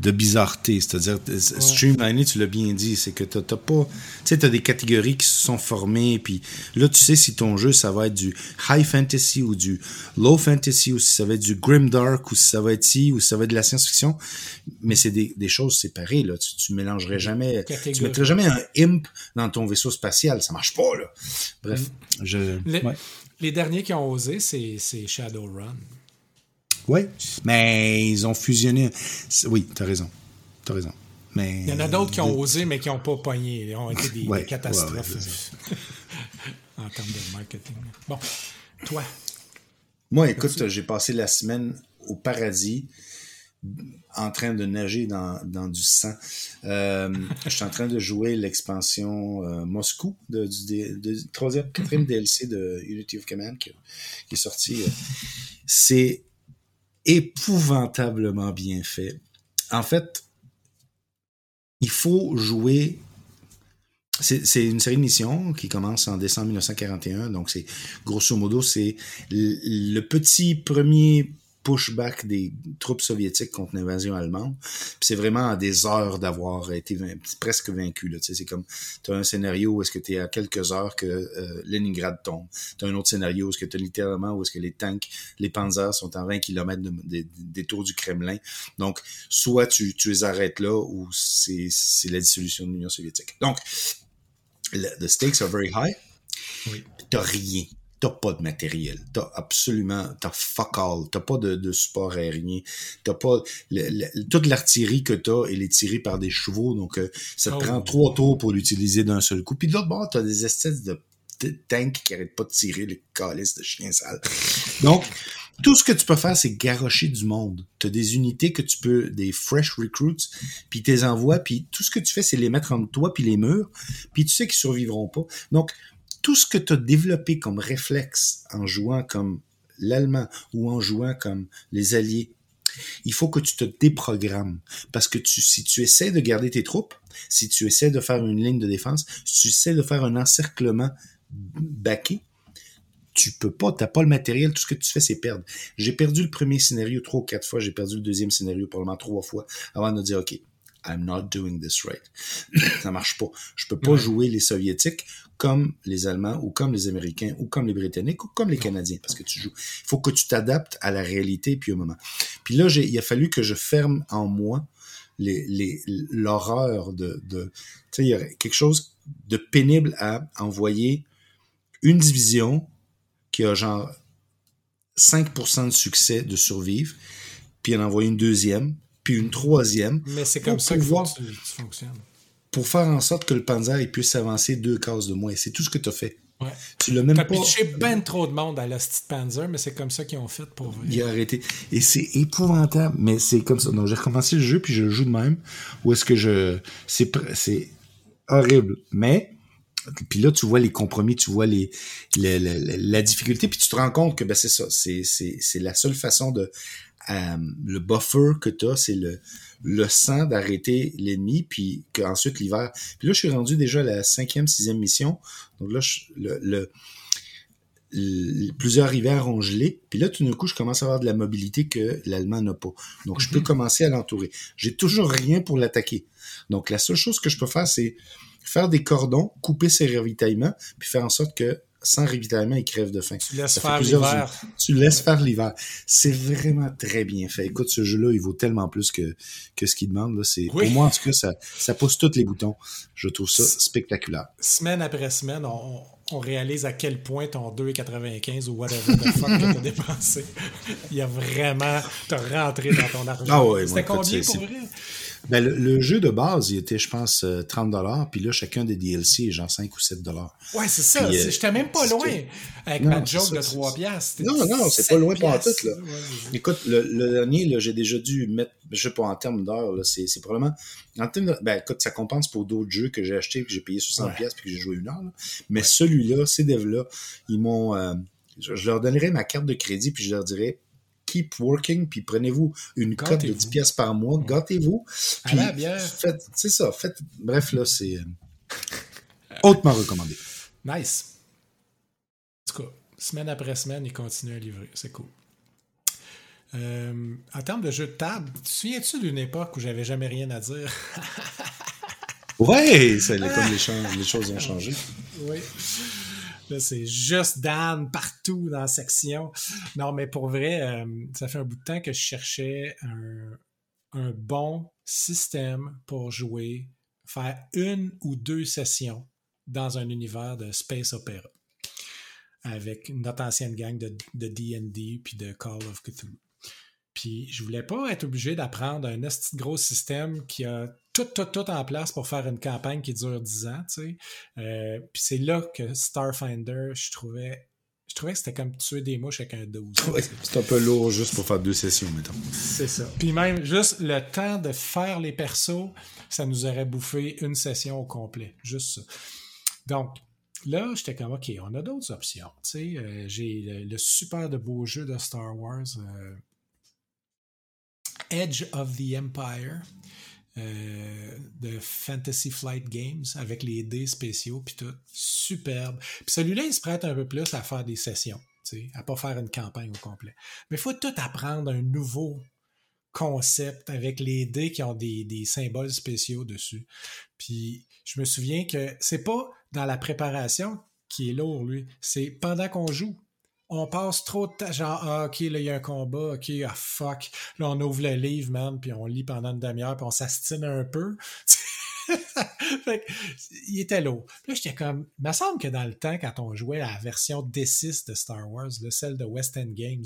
de bizarreté. C'est-à-dire, streamliner, tu l'as bien dit, c'est que t'as pas. Tu sais, t'as des catégories qui se sont formées, puis là, tu sais si ton jeu, ça va être du high fantasy ou du low fantasy, ou si ça va être du grim dark, ou si ça va être ci, ou si ça va être de la science-fiction. Mais c'est des, des, choses séparées, là. Tu, tu mélangerais jamais. Tu mettrais jamais un imp dans ton vaisseau spatial. Ça marche pas, là. Bref. Mm. Je, les, les derniers qui ont osé, c'est Shadowrun. Oui, mais ils ont fusionné. Oui, t'as raison. T'as raison. Mais, Il y en a d'autres qui ont osé, mais qui n'ont pas pogné. Ils ont été des, catastrophes [laughs] en termes de marketing. Bon, toi? Moi, écoute, j'ai passé la semaine au paradis en train de nager dans, dans du sang. Euh, [laughs] je suis en train de jouer l'expansion euh, Moscou de, du troisième, quatrième DLC de Unity of Command qui, qui est sorti. C'est épouvantablement bien fait. En fait, il faut jouer. C'est une série de missions qui commence en décembre 1941, donc c'est grosso modo c'est le petit premier pushback des troupes soviétiques contre l'invasion allemande. c'est vraiment à des heures d'avoir été presque vaincu. C'est comme, tu as un scénario où est-ce que tu es à quelques heures que euh, Leningrad tombe. Tu as un autre scénario où est-ce que tu littéralement où est-ce que les tanks, les panzers sont à 20 km des tours du Kremlin. Donc, soit tu, tu les arrêtes là ou c'est la dissolution de l'Union soviétique. Donc, the stakes are very high. Oui. T'as rien t'as pas de matériel. T'as absolument, t'as fuck all. T'as pas de, de, support aérien. T'as pas, toute l'artillerie que t'as, elle est tirée par des chevaux, donc euh, ça te oh. prend trois tours pour l'utiliser d'un seul coup. Puis de l'autre bord, t'as des espèces de tanks qui arrêtent pas de tirer les calices de chiens sales. Donc, tout ce que tu peux faire, c'est garrocher du monde. Tu as des unités que tu peux, des fresh recruits, puis tu les envoies, puis tout ce que tu fais, c'est les mettre entre toi puis les murs, puis tu sais qu'ils survivront pas. Donc, tout ce que tu as développé comme réflexe en jouant comme l'allemand ou en jouant comme les alliés, Il faut que tu te déprogrammes. Parce que tu, si tu essaies de garder tes troupes, si tu essaies de faire une ligne de défense, si tu essaies de faire un encerclement baqué, tu peux pas, t'as pas le matériel, tout ce que tu fais, c'est perdre. J'ai perdu le premier scénario trois ou quatre fois, j'ai perdu le deuxième scénario probablement trois fois avant de dire, OK, I'm not doing this right. [clears throat] ça marche pas. Je peux pas jouer les Soviétiques comme les Allemands ou comme les Américains ou comme les Britanniques ou comme les Canadiens parce que tu joues. Il faut que tu t'adaptes à la réalité puis au moment. Puis là, il a fallu que je ferme en moi les, l'horreur de, de tu sais, il y a quelque chose de pénible à envoyer une division qui a genre 5% de succès de survivre, puis en envoyer une deuxième, puis une troisième. Mais c'est comme ça que tu, fonctionnes. Pour faire en sorte que le Panzer puisse avancer deux cases de moins. C'est tout ce que tu as fait. Ouais. Tu l'as même pas. pitché ben trop de monde à la petite Panzer, mais c'est comme ça qu'ils ont fait pour. Il a arrêté. Et c'est épouvantable, mais c'est comme ça. Donc j'ai recommencé le jeu, puis je le joue de même. Ou est-ce que je. C'est, c'est horrible. Mais. Puis là, tu vois les compromis, tu vois les, la difficulté, puis tu te rends compte que ben, c'est ça. C'est, c'est, c'est la seule façon de euh, le buffer que tu as, c'est le, le sang d'arrêter l'ennemi, puis qu'ensuite l'hiver. Puis là, je suis rendu déjà à la cinquième, sixième mission. Donc là, le, plusieurs rivières ont gelé. Puis là, tout d'un coup, je commence à avoir de la mobilité que l'Allemand n'a pas. Donc, je peux mhm. commencer à l'entourer. J'ai toujours rien pour l'attaquer. Donc, la seule chose que je peux faire, c'est faire des cordons, couper ses ravitaillements, puis faire en sorte que sans ravitaillement, il crève de faim. Tu laisses faire l'hiver. Tu laisses faire l'hiver. C'est vraiment très bien fait. Écoute, ce jeu-là, il vaut tellement plus que, que ce qu'il demande. Là. C'est, Pour moi, en tout cas, ça, ça pousse tous les boutons. Je trouve ça spectaculaire. Semaine après semaine, on, on réalise à quel point ton 2,95 ou whatever the fuck que t'as dépensé. [laughs] il y a vraiment... T'as rentré dans ton argent. Ah ouais, C'était combien pour vrai? Ben, le, jeu de base, il était, je pense, 30 euh, puis là, chacun des DLC est genre 5 ou 7 Ouais, c'est ça. Euh, j'étais même pas loin avec ma joke de 3 piastres. Non, non, c'est pas loin pour en tout, là. Écoute, le, dernier, là, j'ai déjà dû mettre, je sais pas, en termes d'heures, là, c'est, probablement, en termes ben, écoute, ça compense pour d'autres jeux que j'ai achetés, que j'ai payé 60 puis que j'ai joué une heure, Mais celui-là, ces devs-là, ils m'ont, euh, je, leur donnerais ma carte de crédit, puis je leur dirais, keep working, puis prenez-vous une cote de 10 pièces par mois, gâtez-vous. Puis faites, c'est ça, faites, bref, là, c'est euh, hautement recommandé. Nice. En tout cas, semaine après semaine, il continue à livrer. C'est cool. Euh, en termes de jeu de table, te souviens-tu d'une époque où j'avais jamais rien à dire? [laughs] ouais, c'est comme les, les choses ont changé. Oui. C'est juste Dan partout dans la section. Non, mais pour vrai, euh, ça fait un bout de temps que je cherchais un, bon système pour jouer, faire une ou deux sessions dans un univers de space opera avec notre ancienne gang de D&D puis de Call of Cthulhu. Puis je voulais pas être obligé d'apprendre un gros système qui a tout, tout, tout en place pour faire une campagne qui dure 10 ans, tu sais. Euh, puis c'est là que Starfinder, je trouvais je trouvais que c'était comme tuer des mouches avec un 12. c'est un peu lourd juste pour faire deux sessions, mettons. C'est ça. Puis même, juste le temps de faire les persos, ça nous aurait bouffé une session au complet. Juste ça. Donc, là, j'étais comme, OK, on a d'autres options. Tu sais, euh, j'ai le, super de beau jeu de Star Wars, euh, Edge of the Empire euh, de Fantasy Flight Games avec les dés spéciaux puis tout. Superbe. Puis celui-là, il se prête un peu plus à faire des sessions, à pas faire une campagne au complet. Mais il faut tout apprendre un nouveau concept avec les dés qui ont des, des symboles spéciaux dessus. Puis je me souviens que c'est pas dans la préparation qui est lourd, lui. C'est pendant qu'on joue on passe trop de temps, genre, ah, ok, là, il y a un combat, ok, ah, fuck. Là, on ouvre le livre, man, puis on lit pendant une demi-heure, puis on s'astine un peu. [laughs] fait il était lourd. Puis là, j'étais comme, il me semble que dans le temps, quand on jouait à la version D6 de Star Wars, celle de West End Games,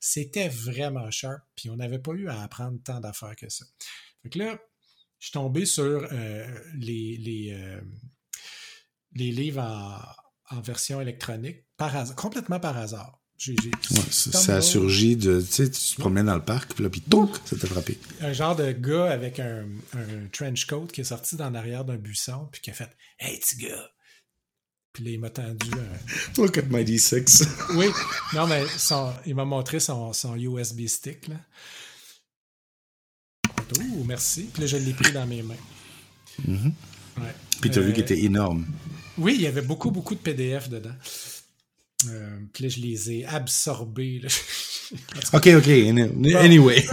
c'était vraiment sharp, puis on n'avait pas eu à apprendre tant d'affaires que ça. Fait que là, je suis tombé sur euh, les, les, euh, les livres en en version électronique, par complètement par hasard. ça, a surgi de. Tu sais, tu te promènes dans le parc, puis là, puis touk, ça t'a frappé. Un genre de gars avec un, trench coat qui est sorti dans l'arrière d'un buisson, puis qui a fait Hey, petit gars! Puis là, il m'a tendu un. [laughs] Look at my D6. [laughs] oui, non, mais il m'a montré son, son USB stick, là. Oh, merci. Puis là, je l'ai pris dans mes mains. Mm-hmm. Puis tu as vu euh, qu'il était énorme. Oui, il y avait beaucoup, beaucoup de PDF dedans. Euh, puis là, je les ai absorbés. [laughs] ok, ok. Anyway. [laughs]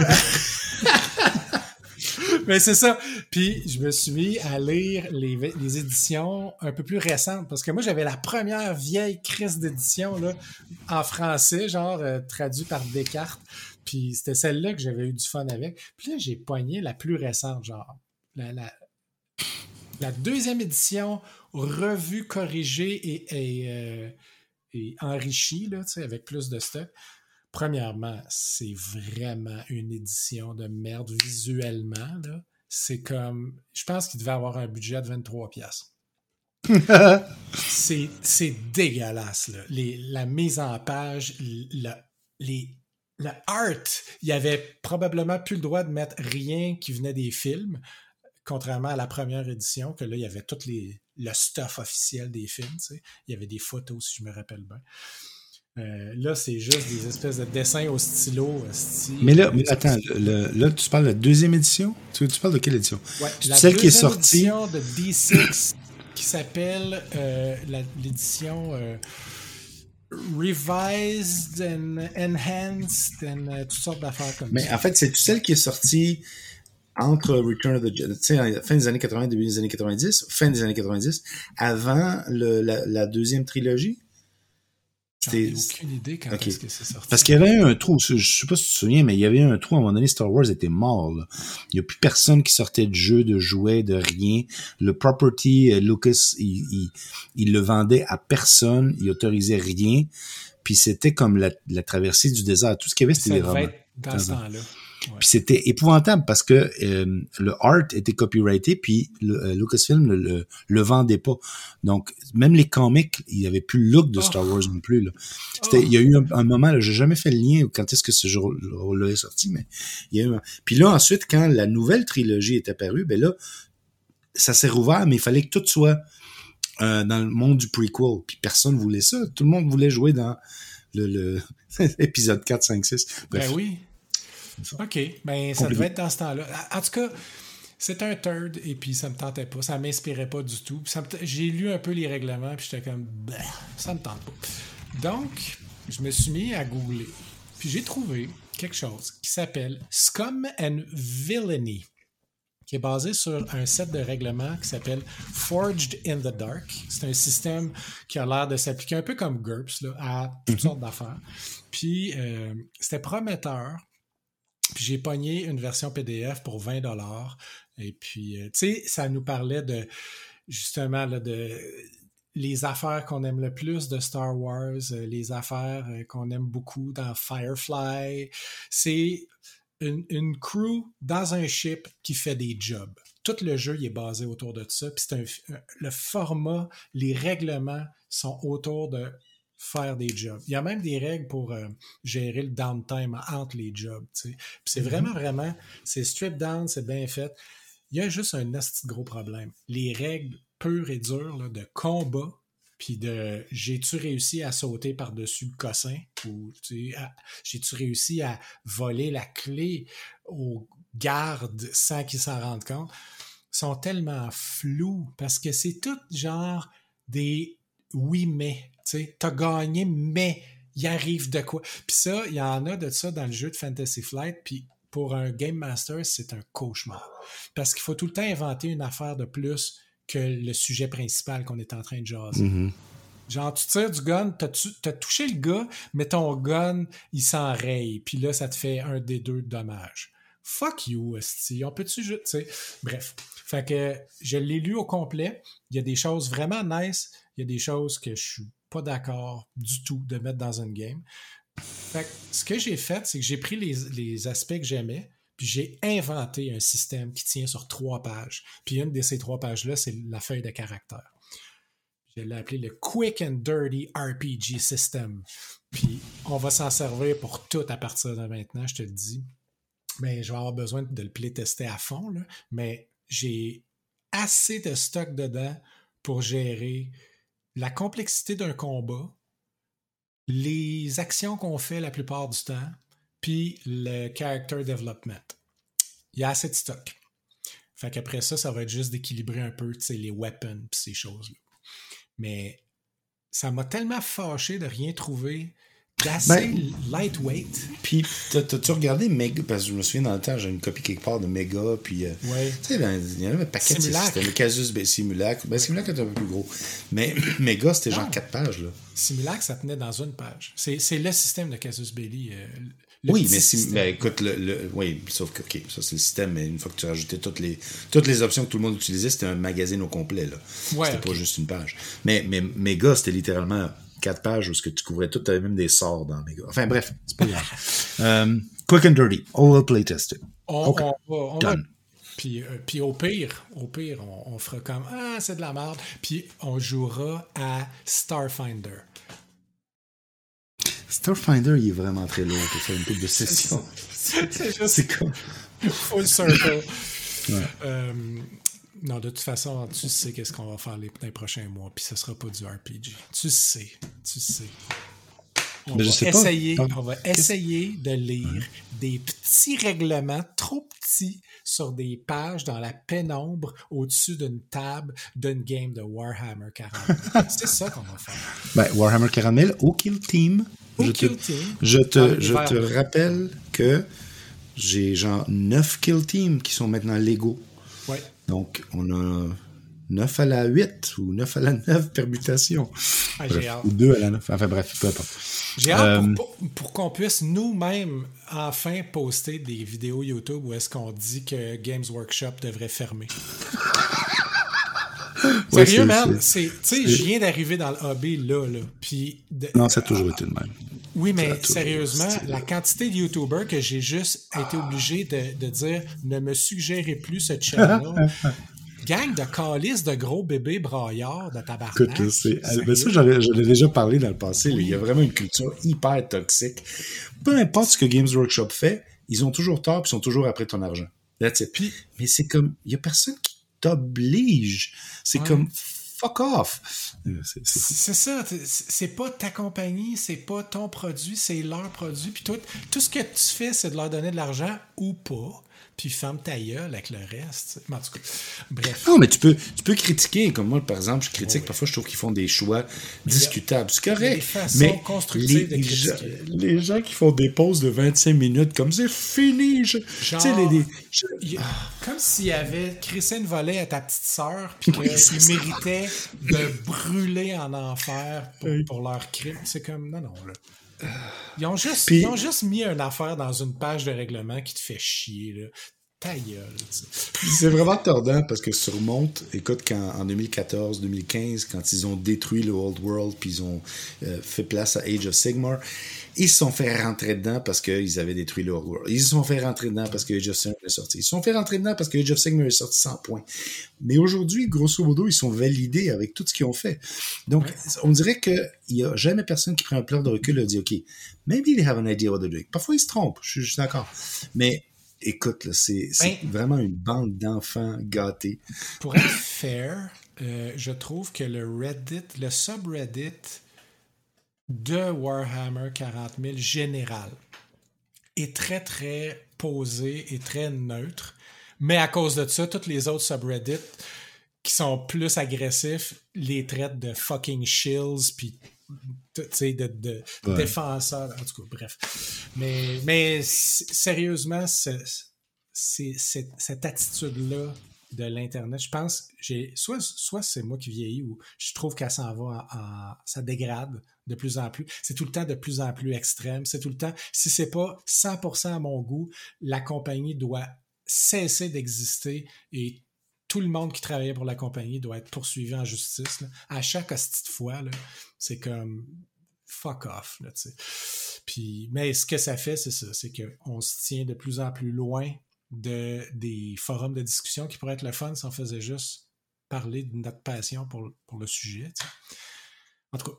Mais c'est ça. Puis je me suis mis à lire les, les éditions un peu plus récentes parce que moi j'avais la première vieille crise d'édition là en français, genre euh, traduit par Descartes. Puis c'était celle-là que j'avais eu du fun avec. Puis là j'ai poigné la plus récente, genre la, la, deuxième édition revue, corrigée et, et, euh, et enrichie là, avec plus de stock. Premièrement, c'est vraiment une édition de merde visuellement. C'est comme. Je pense qu'il devait avoir un budget de 23 pièces. [laughs] c'est dégueulasse. Là. Les, la mise en page, le, les, le art, il y avait probablement plus le droit de mettre rien qui venait des films, contrairement à la première édition, que là, il y avait tout les, le stuff officiel des films. Il y avait des photos, si je me rappelle bien. Euh, là, c'est juste des espèces de dessins au stylo. mais là, attends, là, tu parles de la deuxième édition? Tu, parles de quelle édition? Ouais, la celle qui est sortie? édition de D6 qui s'appelle euh, l'édition euh, Revised and Enhanced and toutes sortes d'affaires comme mais ça. Mais en fait, c'est celle qui est sortie entre Return of the Jedi, tu sais, fin des années 80, début des années 90, fin des années 90, avant le, la deuxième trilogie? J'ai aucune idée quand est-ce que c'est sorti. Parce qu'il y avait un trou, je sais pas si tu te souviens, mais il y avait un trou à un moment donné, Star Wars était mort. Là. Il n'y a plus personne qui sortait de jeux, de jouets, de rien. Le property, euh, Lucas, il, il, il, le vendait à personne, il autorisait rien. Puis c'était comme la, la, traversée du désert. Tout ce qu'il y avait, c'était des romans. Dans ce temps-là. Puis c'était épouvantable parce que euh, le art était copyrighté, puis le, euh, Lucasfilm le, le, vendait pas. Donc même les comics, il y avait plus le look de Star Wars non plus. Là. C'était, Il y a eu un, moment, j'ai jamais fait le lien quand est-ce que ce jour-là est sorti, mais il y a eu Puis là ensuite, quand la nouvelle trilogie est apparue, ben là, ça s'est rouvert, mais il fallait que tout soit euh, dans le monde du prequel. Puis personne voulait ça. Tout le monde voulait jouer dans le, le [laughs] épisode 4, 5, 6. Bref. Ben oui. OK. Ben, ça devait être dans ce temps-là. En tout cas, c'est un third et puis ça me tentait pas. Ça m'inspirait pas du tout. J'ai lu un peu les règlements puis j'étais comme, bah, ça me tente pas. Donc, je me suis mis à googler. Puis j'ai trouvé quelque chose qui s'appelle Scum and Villainy qui est basé sur un set de règlements qui s'appelle Forged in the Dark. C'est un système qui a l'air de s'appliquer un peu comme GURPS là, à toutes mhm. sortes d'affaires. Puis euh, c'était prometteur j'ai pogné une version PDF pour 20 dollars. Et puis, euh, tu sais, ça nous parlait de justement de les affaires qu'on aime le plus de Star Wars, euh, les affaires euh, qu'on aime beaucoup dans Firefly. C'est une, une, crew dans un ship qui fait des jobs. Tout le jeu il est basé autour de ça. Puis c'est le format, les règlements sont autour de faire des jobs. Il y a même des règles pour euh, gérer le downtime entre les jobs. C'est mm-hmm. vraiment, vraiment, c'est strip down, c'est bien fait. Il y a juste un gros problème. Les règles pures et dures de combat, puis de j'ai-tu réussi à sauter par-dessus le cossin ou j'ai-tu réussi à voler la clé aux gardes sans qu'ils s'en rendent compte, sont tellement flous parce que c'est tout genre des oui mais tu as gagné, mais il arrive de quoi? Puis ça, il y en a de ça dans le jeu de Fantasy Flight, puis pour un Game Master, c'est un cauchemar. Parce qu'il faut tout le temps inventer une affaire de plus que le sujet principal qu'on est en train de jaser. Mm-hmm. Genre, tu tires du gun, t'as, as touché le gars, mais ton gun, il s'enraye. Puis là, ça te fait un des deux dommages. Fuck you, esti. On peut-tu juste, tu sais. Bref. Fait que je l'ai lu au complet. Il y a des choses vraiment nice. Il y a des choses que je suis pas d'accord du tout de mettre dans une game. Ce que j'ai fait, c'est que j'ai pris les, aspects que j'aimais, puis j'ai inventé un système qui tient sur trois pages. Puis une de ces trois pages-là, c'est la feuille de caractère. Je l'ai appelé le Quick and Dirty RPG System. Puis on va s'en servir pour tout à partir de maintenant, je te le dis. Mais je vais avoir besoin de le playtester à fond, mais j'ai assez de stock dedans pour gérer la complexité d'un combat, les actions qu'on fait la plupart du temps, puis le character development. il y a assez de stock. Fait qu'après ça, ça va être juste d'équilibrer un peu les weapons et ces choses-là. Mais ça m'a tellement fâché de rien trouver d'assez ben, lightweight. Puis, t'as-tu regardé Mega? Parce que je me souviens dans le temps, j'ai une copie quelque part de Mega, puis... Euh, ouais. Tu sais, il y en avait un paquet de systèmes. Le Casus ben, Simulac. Ben, Simulac était un peu plus gros. Mais [clears throat] Mega, c'était genre 4 pages, là. Simulac, ça tenait dans une page. C'est le système de Casus Belli. Euh, oui, mais, si, ben, écoute, le, oui, sauf que, OK, ça c'est le système, mais une fois que tu rajoutais toutes les, toutes les options que tout le monde utilisait, c'était un magazine au complet, là. Ouais, c'était pas juste une page. Mais, mais Mega, c'était littéralement quatre pages où ce que tu couvrais tout, tu avais même des sorts dans Mega. Enfin bref, c'est pas grave. um, [laughs] quick and dirty, all playtested. On, okay. on, va, on Done. Puis, euh, puis, au pire, au pire, on, on fera comme Ah, c'est de la merde. Puis on jouera à Starfinder. Starfinder, il est vraiment très lourd pour faire une coupe de [laughs] session. c'est juste. comme. Full circle. Ouais. Euh, non, de toute façon, tu sais qu'est-ce qu'on va faire les, les, prochains mois, puis ce sera pas du RPG. Tu sais, tu sais. On va, essayer, on va essayer de lire des petits règlements trop petits sur des pages dans la pénombre au-dessus d'une table d'une game de Warhammer 40 [laughs] C'est ça qu'on va faire. Ben, Warhammer 40 000 au Kill Team. Au je Kill te, Team. Je te, je te rappelle que j'ai genre 9 Kill Teams qui sont maintenant légaux. Ouais. Donc, on a 9 à la 8 ou 9 à la 9 permutations. Ah, hâte. Ou 2 à la 9. Enfin, bref, peu importe. J'ai hâte euh, pour, pour, qu'on puisse nous-mêmes enfin poster des vidéos YouTube où est-ce qu'on dit que Games Workshop devrait fermer. Ouais, Sérieux, man, tu sais, je viens d'arriver dans le hobby là, là. Puis de, non, ça a toujours été le même. Oui, mais sérieusement, la quantité de YouTubers que j'ai juste été obligé de, de, dire ne me suggérez plus ce channel. [laughs] Gang de calices de gros bébés braillards de tabarnak. Écoute, c'est, ça, j'en ai, déjà parlé dans le passé. Il y a vraiment une culture hyper toxique. Peu importe ce que Games Workshop fait, ils ont toujours tort et sont toujours après ton argent. Puis, mais c'est comme, il y a personne qui t'oblige. C'est comme fuck off. Euh, c'est ça. C'est pas ta compagnie, c'est pas ton produit, c'est leur produit. Puis tout, tout ce que tu fais, c'est de leur donner de l'argent ou pas puis ferme ta gueule avec le reste. En tout cas, bref. Non, mais tu peux, tu peux critiquer. Comme moi, par exemple, je critique. Parfois, je trouve qu'ils font des choix discutables. C'est correct. mais les, de gens, les gens qui font des pauses de 25 minutes, comme c'est fini. Je, Genre, les, je, comme s'il avait crissé une volée à ta petite sœur, puis qu'ils méritaient de brûler en enfer pour, pour leur crime. C'est comme, non, non, là. Ils ont, juste, ils ont juste mis une affaire dans une page de règlement qui te fait chier. Là. Ta. C'est vraiment tordant parce que sur Monte, écoute, quand, en 2014-2015, quand ils ont détruit le Old World puis ils ont euh, fait place à Age of Sigmar, ils se sont fait rentrer dedans parce qu'ils avaient détruit le Old World. Ils se sont fait rentrer dedans parce que Age of Sigmar est sorti. Ils se sont fait rentrer dedans parce que Age of Sigmar est sorti sans points. Mais aujourd'hui, grosso modo, ils sont validés avec tout ce qu'ils ont fait. Donc, on dirait qu'il n'y a jamais personne qui prend un plan de recul et dit, OK, maybe they have an idea what they're doing. Parfois, ils se trompent, je suis d'accord. Mais écoute, c'est ben, vraiment une bande d'enfants gâtés. Pour être fair, euh, je trouve que le Reddit, le subreddit de Warhammer 40 000 général est très, très posé et très neutre. Mais à cause de ça, tous les autres subreddits qui sont plus agressifs les traitent de fucking shills puis de, de défenseurs. En tout cas, bref. Mais, mais sérieusement, cette attitude-là de l'Internet, je pense, j'ai soit, soit c'est moi qui vieillis ou je trouve qu'elle s'en va en, ça dégrade de plus en plus. C'est tout le temps de plus en plus extrême. C'est tout le temps, si c'est pas 100% à mon goût, la compagnie doit cesser d'exister et tout le monde qui travaillait pour la compagnie doit être poursuivi en justice. À chaque petite fois, c'est comme fuck off. Puis, mais ce que ça fait, c'est ça, c'est qu'on se tient de plus en plus loin de, des forums de discussion qui pourraient être le fun si on faisait juste parler de notre passion pour, pour le sujet. En tout cas,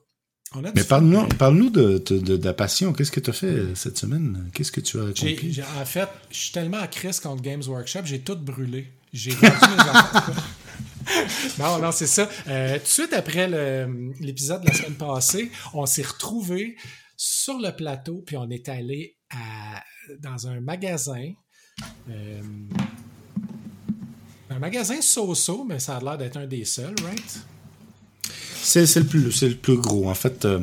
on a Mais parle-nous parle de, de, de, la passion. Qu'est-ce que tu as fait cette semaine? Qu'est-ce que tu as accompli? en fait, je suis tellement à crise contre Games Workshop, j'ai tout brûlé. J'ai [laughs] vendu mes enfants. [laughs] non, non, c'est ça. Euh, tout de suite après l'épisode de la semaine passée, on s'est retrouvés sur le plateau, puis on est allé dans un magasin Euh, un magasin so-so, mais ça a l'air d'être un des seuls, right? C'est le, plus, le plus gros. En fait, euh,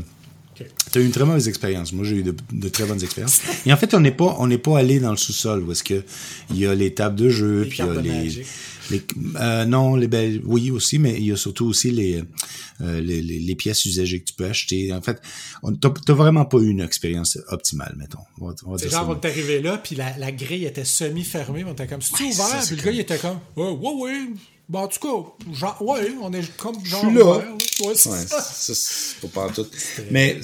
tu as eu une très mauvaise expérience. Moi, j'ai eu de, très bonnes expériences. Et en fait, on n'est pas, on n'est pas allé dans le sous-sol où est-ce que il y a les tables de jeu, puis il y a les, les euh, non, les belles, oui aussi, mais il y a surtout aussi les, euh, les, les, pièces usagées que tu peux acheter. En fait, t'as vraiment pas eu une expérience optimale, mettons. C'est genre, on est arrivé là, puis la, la grille était semi-fermée, on était comme, c'est ouvert, puis le gars, il était comme, ouais, ouais, ouais, Bon, en tout cas, genre, ouais, on est comme genre. Je suis là. Ouais, c'est pas tout. [laughs] Mais,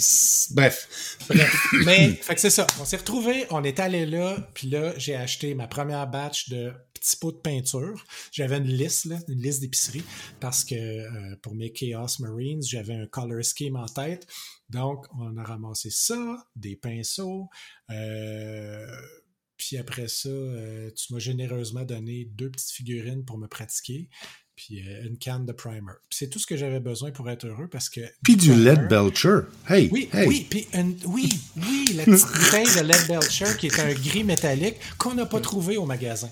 bref. [laughs] Mais, fait que c'est ça. On s'est retrouvés, on est allé là, puis là, j'ai acheté ma première batch de petits pots de peinture. J'avais une liste, là, une liste d'épicerie, parce que euh, pour mes Chaos Marines, j'avais un color scheme en tête. Donc, on a ramassé ça, des pinceaux, euh, puis après ça, euh, tu m'as généreusement donné deux petites figurines pour me pratiquer puis euh, une canne de primer. c'est tout ce que j'avais besoin pour être heureux parce que. Puis du LED Belcher. Hey! Oui, oui, puis oui, oui, la petite bouteille [laughs] de LED Belcher qui est un gris métallique qu'on n'a pas trouvé au magasin.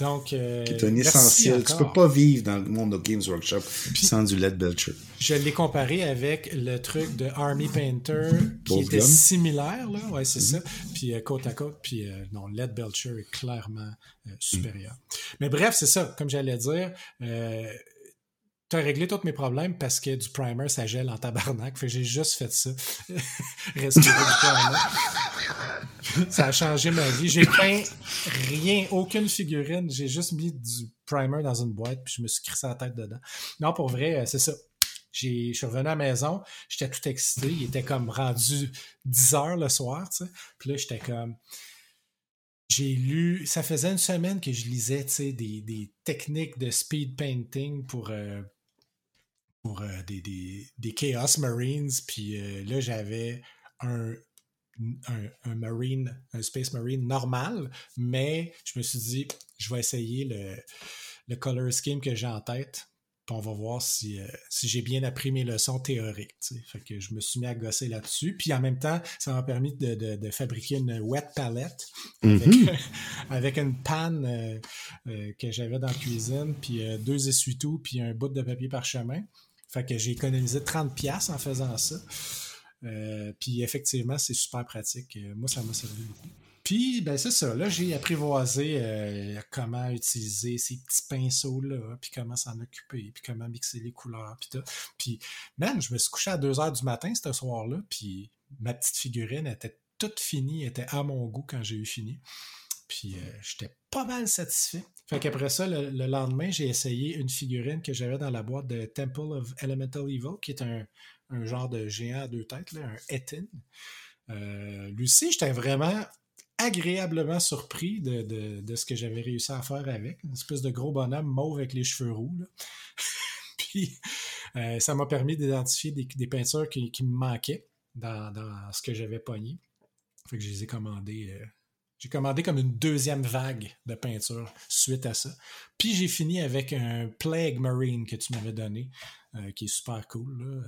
Donc. Euh, qui est un essentiel. Tu peux pas vivre dans le monde de Games Workshop sans du LED Belcher. Je l'ai comparé avec le truc de Army Painter qui était similaire, là. Ouais, c'est mm-hmm. ça. Puis euh, côte à côte. Puis non, LED Belcher est clairement supérieur. Mais bref, c'est ça. Comme j'allais dire, euh, tu as réglé tous mes problèmes parce que du primer, ça gèle en tabarnak. Fait j'ai juste fait ça. [laughs] Respirer du primer. ça a changé ma vie. J'ai peint rien, aucune figurine. J'ai juste mis du primer dans une boîte puis je me suis crissé la tête dedans. Non, pour vrai, euh, c'est ça. Je suis revenu à la maison, j'étais tout excité. Il était comme rendu 10 heures le soir, tu sais. Puis là, j'étais comme j'ai lu, ça faisait une semaine que je lisais des, des techniques de speed painting pour, euh, pour euh, des, des, des, Chaos Marines. Puis euh, là, j'avais un, un, un, Marine, un Space Marine normal, mais je me suis dit, je vais essayer le, le color scheme que j'ai en tête on va voir si, euh, si j'ai bien appris mes leçons théoriques. Fait que je me suis mis à gosser là-dessus. Puis en même temps, ça m'a permis de, de, fabriquer une wet palette mm-hmm. [laughs] avec, une panne euh, euh, que j'avais dans la cuisine, puis deux essuie-tout, puis un bout de papier parchemin. Fait que j'ai économisé 30$ en faisant ça. puis effectivement, c'est super pratique. Moi, ça m'a servi beaucoup. Puis, ben c'est ça. Là, j'ai apprivoisé euh, comment utiliser ces petits pinceaux-là, puis comment s'en occuper, puis comment mixer les couleurs, puis tout. Puis, man, je me suis couché à 2 heures du matin ce soir-là, puis ma petite figurine était toute finie, était à mon goût quand j'ai eu fini. Puis, euh, j'étais pas mal satisfait. Fait qu'après ça, le, lendemain, j'ai essayé une figurine que j'avais dans la boîte de Temple of Elemental Evil, qui est un, genre de géant à deux têtes, là, un Etin. Euh, aussi, j'étais vraiment agréablement surpris de, ce que j'avais réussi à faire avec. Une espèce de gros bonhomme mauve avec les cheveux roux. [laughs] Puis euh, ça m'a permis d'identifier des, peintures qui, me manquaient dans, ce que j'avais pogné. Fait que je les. Euh, j'ai commandé comme une deuxième vague de peinture suite à ça. Puis j'ai fini avec un Plague Marine que tu m'avais donné, euh, qui est super cool.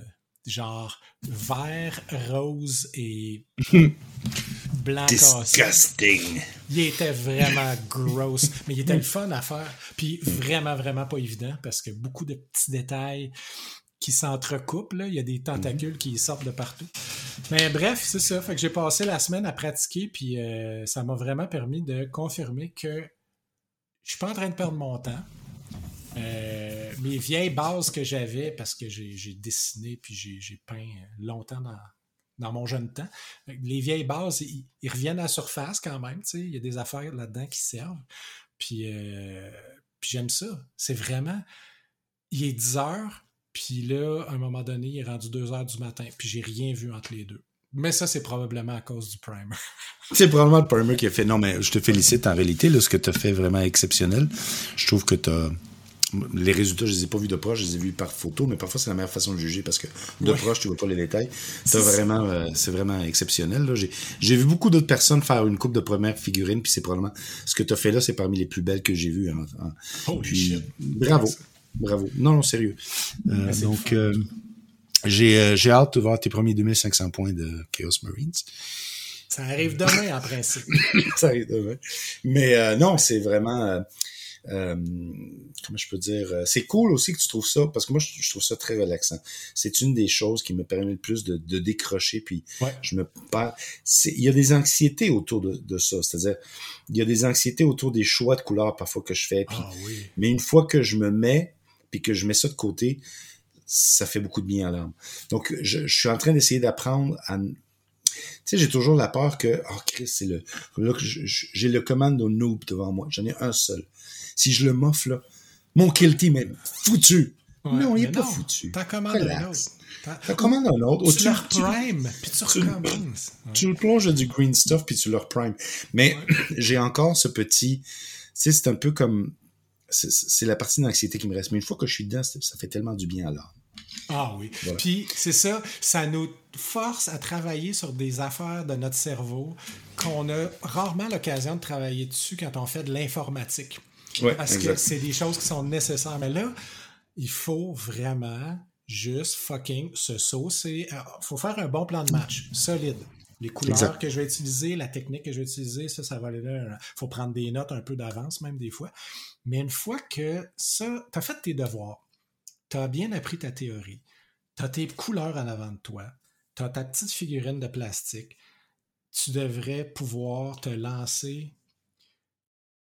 Genre vert, rose et [laughs] blanc Disgusting. Il était vraiment gross, mais il était le fun à faire. Puis vraiment, vraiment pas évident parce que beaucoup de petits détails qui s'entrecoupent. Il y a des tentacules mhm. qui sortent de partout. Mais bref, c'est ça. Fait que j'ai passé la semaine à pratiquer, puis euh, ça m'a vraiment permis de confirmer que je suis pas en train de perdre mon temps. Euh, mes vieilles bases que j'avais, parce que j'ai dessiné puis j'ai peint longtemps dans, mon jeune temps, les vieilles bases, ils, reviennent à la surface quand même. Il y a des affaires là-dedans qui servent. Puis, euh, puis j'aime ça. C'est vraiment. Il est 10 heures, puis là, à un moment donné, il est rendu 2 heures du matin, puis j'ai rien vu entre les deux. Mais ça, c'est probablement à cause du primer. [laughs] c'est probablement le primer qui a fait. Non, mais je te félicite en réalité. Là, ce que tu as fait vraiment exceptionnel. Je trouve que tu as les résultats, je les ai pas vus de proche, je les ai vus par photo, mais parfois c'est la meilleure façon de juger parce que de proche, tu vois pas les détails. C'est vraiment, euh, c'est vraiment exceptionnel. J'ai vu beaucoup d'autres personnes faire une coupe de première figurine, puis c'est probablement ce que tu as fait là, c'est parmi les plus belles que j'ai vues. puis, bravo, bravo. Non, non, sérieux. Euh, donc, euh, j'ai hâte de voir tes premiers 2500 points de Chaos Marines. Ça arrive demain, en principe. [laughs] ça arrive demain. Mais non, c'est vraiment... Euh, euh, comment je peux dire c'est cool aussi que tu trouves ça parce que moi je, trouve ça très relaxant. C'est une des choses qui me permet le plus de, de décrocher puis je me perds. Il y a des anxiétés autour de, de ça c'est-à-dire il y a des anxiétés autour des choix de couleurs parfois que je fais puis, ah, oui. mais une fois que je me mets puis que je mets ça de côté ça fait beaucoup de bien à l'âme. Donc je, je suis en train d'essayer d'apprendre à sais, j'ai toujours la peur que, oh Chris, c'est le, là que j'ai le commando noob devant moi. J'en ai un seul. Si je le moffe là, mon kill team est foutu. non, il est pas foutu. T'as commandé un autre. T'as commandé un autre. Tu, leur prime, puis tu recommences. Tu plonges du green stuff, puis tu leur prime. Mais [clears throat] j'ai encore ce petit... Tu sais, c'est un peu comme... C'est la partie d'anxiété qui me reste. Mais une fois que je suis dedans, ça fait tellement du bien à l'âme. Ah oui. Puis c'est ça, ça nous force à travailler sur des affaires de notre cerveau qu'on a rarement l'occasion de travailler dessus quand on fait de l'informatique. Parce que c'est des choses qui sont nécessaires. Mais là, il faut vraiment juste fucking se saucer. Il euh, faut faire un bon plan de match, solide. Les couleurs que je vais utiliser, la technique que je vais utiliser, ça, ça va aller là. Il faut prendre des notes un peu d'avance, même des fois. Mais une fois que ça, tu as fait tes devoirs, tu as bien appris ta théorie, tu as tes couleurs en avant de toi, tu as ta petite figurine de plastique, tu devrais pouvoir te lancer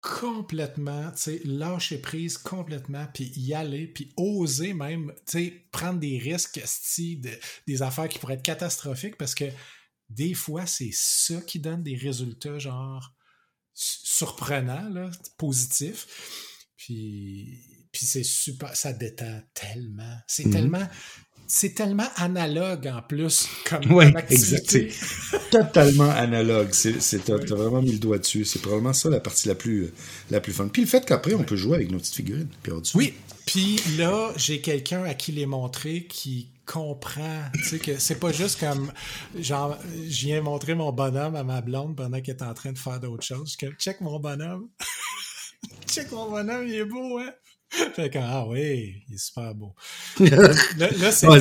complètement, tu sais, lâcher prise complètement, puis y aller, puis oser même, tu sais, prendre des risques, de, des affaires qui pourraient être catastrophiques, parce que des fois, c'est ça qui donne des résultats, genre, surprenants, positifs. Puis puis c'est super, ça détend tellement. C'est mhm. tellement. C'est tellement analogue en plus comme, ouais, activité. Totalement analogue. C'est, t'as, vraiment mis le doigt dessus. C'est probablement ça la partie la plus, la plus fun. Puis le fait qu'après, on peut jouer avec nos petites figurines. oui. Puis là, j'ai quelqu'un à qui les montrer qui comprend, tu sais, que c'est pas juste comme, genre, je viens montrer mon bonhomme à ma blonde pendant qu'elle est en train de faire d'autres choses. Je check mon bonhomme. [laughs] check mon bonhomme, il est beau, hein? [laughs] fait que, ah oui, il est super beau. [laughs] là, c'est. ouais,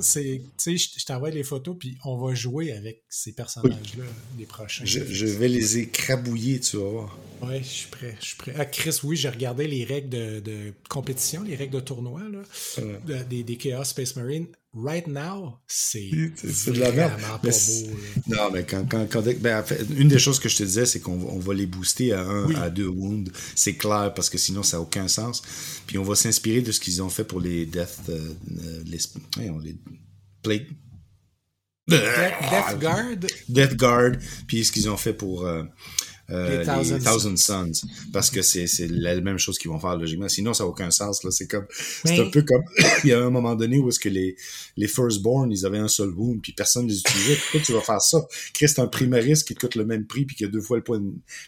c'est Tu sais, je t'envoie les photos, puis on va jouer avec ces personnages-là, les prochains. Je, vais les écrabouiller, tu vas voir. Oui, je suis prêt. Je suis prêt. Ah, Chris, oui, j'ai regardé les règles de, de, compétition, les règles de tournoi, là, des, des Chaos Space Marine right now, c'est de la merde. Pas beau, non, mais quand, quand, quand ben, en fait, une des choses que je te disais, c'est qu'on on va les booster à un, à deux wounds. C'est clair parce que sinon ça n'a aucun sens. Puis on va s'inspirer de ce qu'ils ont fait pour les Death, euh, les, les Plate. Death, Guard. Death Guard. Puis ce qu'ils ont fait pour euh, euh, les, Thousand, Sons. Parce que c'est, la même chose qu'ils vont faire logiquement. Sinon, ça n'a aucun sens. Là. C'est comme c'est un peu comme [coughs] il y a un moment donné où est-ce que les, les Firstborn, ils avaient un seul wound, puis personne ne les utilisait. Pourquoi tu vas faire ça? Chris, c'est un primaris qui coûte le même prix, puis qui a deux fois le poids,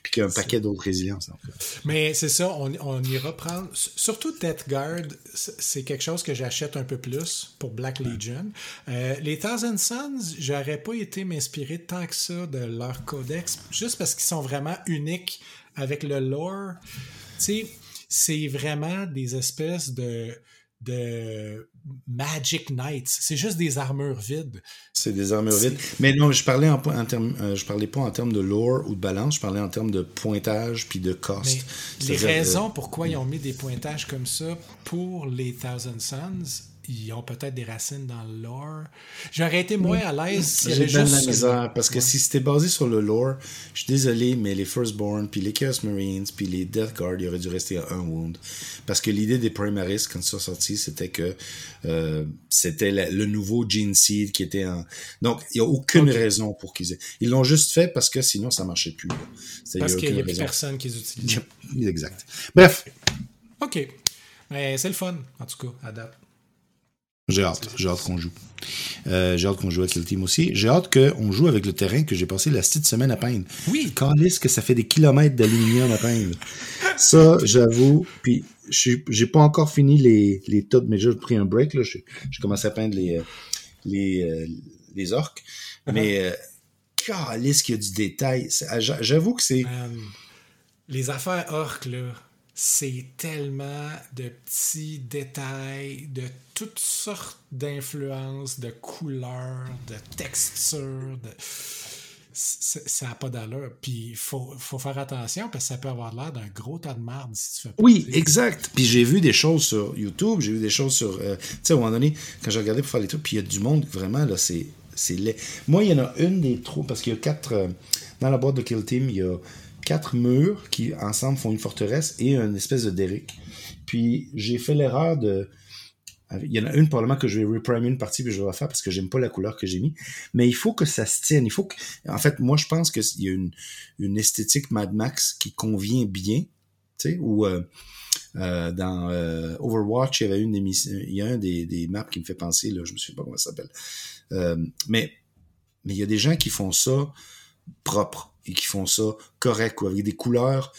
puis qui a un paquet d'autres résiliences. En fait. Mais c'est ça, on, on ira prendre. Surtout Death Guard, c'est quelque chose que j'achète un peu plus pour Black Legion. Euh, les Thousand Sons, j'aurais pas été m'inspirer tant que ça de leur codex, juste parce qu'ils sont vraiment unique avec le lore. Tu sais, c'est vraiment des espèces de de Magic Knights. C'est juste des armures vides. C'est des armures vides. Mais non, je parlais en, en termes, euh, je parlais pas en termes de lore ou de balance, je parlais en termes de pointage puis de cost. les raisons pourquoi ils ont mis des pointages comme ça pour les Thousand Sons, ils ont peut-être des racines dans le lore. J'aurais été moins à l'aise si J'ai juste... la misère, parce que si c'était basé sur le lore, je suis désolé, mais les Firstborn, puis les Chaos Marines, puis les Death Guard, ils auraient dû rester à un wound. Parce que l'idée des Primaris, quand ça sorti, c'était que euh, c'était le nouveau Gene Seed qui était en... Donc, il n'y a aucune raison pour qu'ils aient... Ils l'ont juste fait parce que sinon, ça marchait plus. Parce qu'il n'y a, plus personne qui les utilise. Exact. Bref. OK. Mais c'est le fun, en tout cas, à date. J'ai hâte. J'ai hâte qu'on joue. Euh, j'ai hâte qu'on joue avec le team aussi. J'ai hâte qu'on joue avec le terrain que j'ai passé la petite semaine à peindre. Oui. Calisse que ça fait des kilomètres d'aluminium à peindre. Ça, j'avoue. Puis, j'ai pas encore fini les, les tas, mais j'ai pris un break. là. J'ai commencé à peindre les, euh, les, euh, les orques. Uh-huh. Mais, calisse qu'il y a du détail. J'avoue que c'est... les affaires orques, là c'est tellement de petits détails, de toutes sortes d'influences, de couleurs, de textures. De... ça n'a pas d'allure. Puis il faut, faut, faire attention parce que ça peut avoir l'air d'un gros tas de marde si tu fais pas Oui, exact. Puis j'ai vu des choses sur YouTube, j'ai vu des choses sur. Euh, tu sais, à un moment donné, quand j'ai regardé pour faire les trucs, puis il y a du monde, vraiment, là, c'est, c'est laid. Moi, il y en a une des trous, parce qu'il y a quatre. Euh, dans la boîte de Kill Team, il y a quatre murs qui, ensemble, font une forteresse et une espèce de derrick. Puis j'ai fait l'erreur de il y en a une probablement que je vais reprimer une partie puis je vais refaire parce que j'aime pas la couleur que j'ai mis. Mais il faut que ça se tienne. Il faut que, en fait, moi je pense qu'il y a une, une esthétique Mad Max qui convient bien, tu sais, ou euh, euh, dans euh, Overwatch il y avait une émission, il y a un des, des maps qui me fait penser là, je me souviens pas comment ça s'appelle. mais mais il y a des gens qui font ça propre et qui font ça correct ou avec des couleurs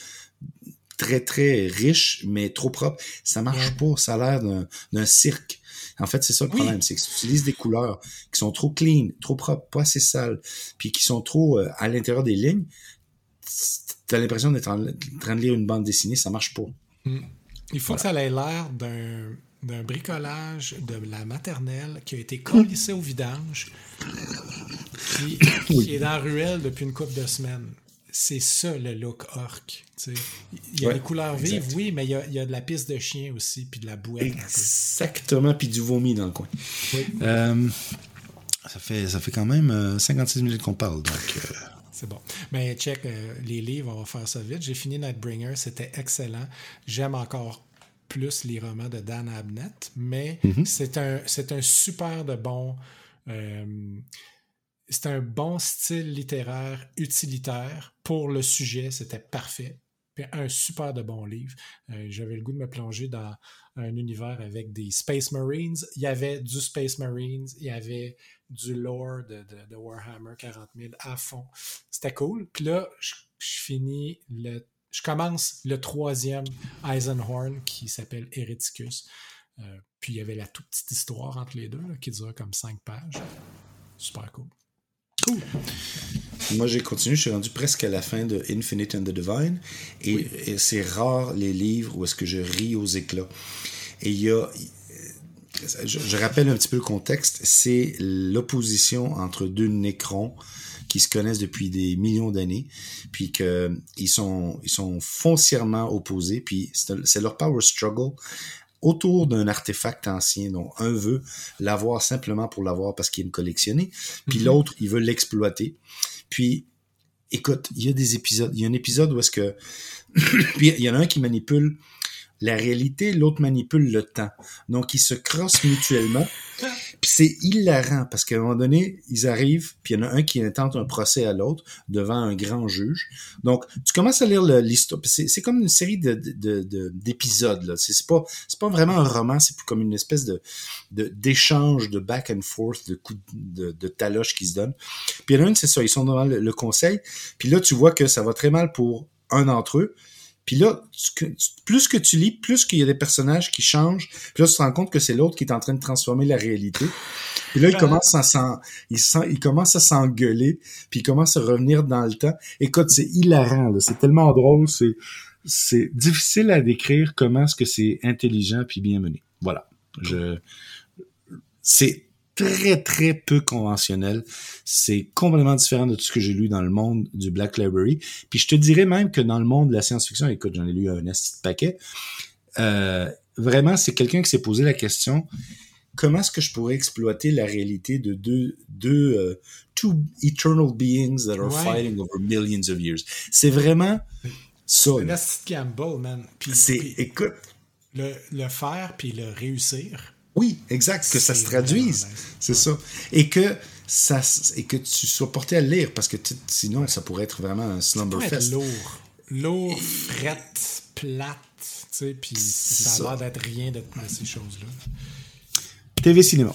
très, très riche, mais trop propre. Ça marche pas. Ça a l'air d'un cirque. En fait, c'est ça le problème, c'est que tu utilises des couleurs qui sont trop clean, trop propres, pas assez sales, puis qui sont trop euh, à l'intérieur des lignes. Tu as l'impression d'être en, train de lire une bande dessinée, ça marche pas. Hmm. Il faut que ça ait l'air d'un d'un bricolage de la maternelle qui a été collissé au vidange, qui, qui est dans la ruelle depuis une couple de semaines c'est ça le look orc. Il y a des couleurs vives, oui, mais il y, a, de la piste de chien aussi, puis de la bouette. Exactement, puis du vomi dans le coin. Euh, ça, fait, ça fait quand même 56 euh, minutes qu'on parle, donc... Euh. C'est bon. Mais check, les livres, on va faire ça vite. J'ai fini Nightbringer, c'était excellent. J'aime encore plus les romans de Dan Abnett, mais mm-hmm. c'est un, un super de bon c'est un bon style littéraire utilitaire pour le sujet, c'était parfait. Puis un super de bon livre. Euh, j'avais le goût de me plonger dans un univers avec des Space Marines. Il y avait du Space Marines, il y avait du lore de, Warhammer 40 000 à fond. C'était cool. Puis là, je, finis le. Je commence le troisième Eisenhorn qui s'appelle Hereticus. Euh, puis il y avait la toute petite histoire entre les deux qui dure comme cinq pages. Super cool. Cool. Moi, j'ai continué, je suis rendu presque à la fin de Infinite and the Divine. Et, c'est rare les livres où est-ce que je ris aux éclats. Et il y a. Je, rappelle un petit peu le contexte. C'est l'opposition entre deux nécrons qui se connaissent depuis des millions d'années, puis qu'ils sont, ils sont foncièrement opposés, puis c'est leur power struggle autour d'un artefact ancien dont un veut l'avoir simplement pour l'avoir parce qu'il aime collectionner, puis mhm. l'autre, il veut l'exploiter. Puis, écoute, il y a des épisodes, il y a un épisode où est-ce que, [coughs] puis il y en a un qui manipule la réalité, l'autre manipule le temps. Donc, ils se crossent mutuellement. Puis c'est hilarant parce qu'à un moment donné, ils arrivent, puis il y en a un qui intente un procès à l'autre devant un grand juge. Donc, tu commences à lire l'histoire. C'est comme une série d'épisodes. De, de, c'est pas, pas vraiment un roman, c'est plus comme une espèce de d'échange, de, back and forth, de coups de, taloche qui se donnent. Puis il y en a une, c'est ça, ils sont devant le, le conseil. Puis là, tu vois que ça va très mal pour un d'entre eux. Puis là, plus que tu lis, plus qu'il y a des personnages qui changent. Puis là, tu te rends compte que c'est l'autre qui est en train de transformer la réalité. Puis là, il commence à il, il commence à s'engueuler, puis il commence à revenir dans le temps. Écoute, c'est hilarant, c'est tellement drôle, c'est c'est difficile à décrire comment est-ce que c'est intelligent puis bien mené. Voilà. Je c'est très, très peu conventionnel. C'est complètement différent de tout ce que j'ai lu dans le monde du Black Library. Puis je te dirais même que dans le monde de la science-fiction, écoute, j'en ai lu un petit paquet, euh, vraiment, c'est quelqu'un qui s'est posé la question comment est-ce que je pourrais exploiter la réalité de deux, deux uh, two eternal beings that are fighting over millions of years? C'est vraiment ça. C'est Campbell, man. c'est, écoute. Le, le faire puis le réussir oui, exact, que ça se traduise. C'est ça. Et que ça et que tu sois porté à le lire parce que sinon ça pourrait être vraiment un slumberfest. lourd. Lourd, frette, plate, tu sais, puis ça a l'air d'être rien de, de ces choses-là. TV cinéma.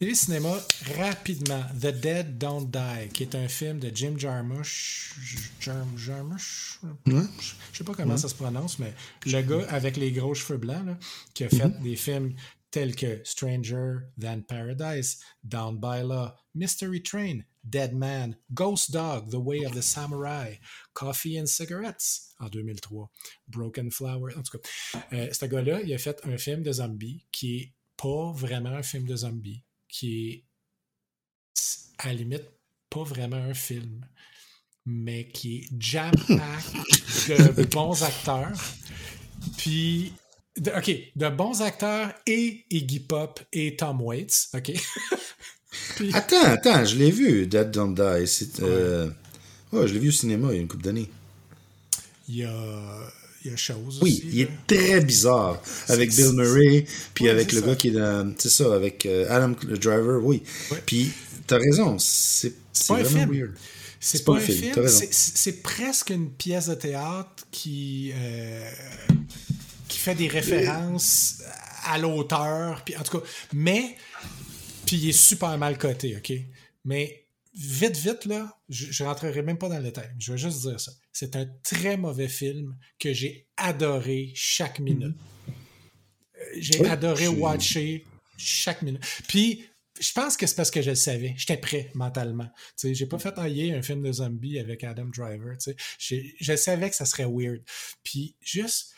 TV cinéma, rapidement, The Dead Don't Die, qui est un film de Jim Jarmusch. Jarmusch? Je sais pas comment ça se prononce, mais le gars avec les gros cheveux blancs, là, qui a fait mm-hmm. des films tels que Stranger Than Paradise, Down by Law, Mystery Train, Dead Man, Ghost Dog, The Way of the Samurai, Coffee and Cigarettes en 2003, Broken Flower. En tout cas, euh, ce gars-là, il a fait un film de zombies qui est pas vraiment un film de zombies, qui est à la limite pas vraiment un film, mais qui est jam-pack de [laughs] bons acteurs. Puis, OK, de bons acteurs et Iggy Pop et Tom Waits, OK? [laughs] Attends, attends, je l'ai vu, Dead Don't Die. Euh, ouais. je l'ai vu au cinéma il y a une couple d'années. Il y a il y a chose. Oui, il est très bizarre avec Bill Murray, puis avec le gars qui est dans. C'est ça, avec euh, Adam le Driver, oui. Puis, t'as raison, c'est vraiment weird. C'est pas, un film, c'est presque une pièce de théâtre qui, euh, qui fait des références à l'auteur, puis en tout cas, mais, puis il est super mal coté, ok? Mais vite, vite, là, je, rentrerai même pas dans le détail, je vais juste dire ça. C'est un très mauvais film que j'ai adoré chaque mhm. minute. Euh, j'ai adoré watcher chaque minute. Puis, je pense que c'est parce que je le savais. J'étais prêt mentalement. Tu j'ai pas fait tailler un film de zombie avec Adam Driver. Je savais que ça serait weird. Puis, juste,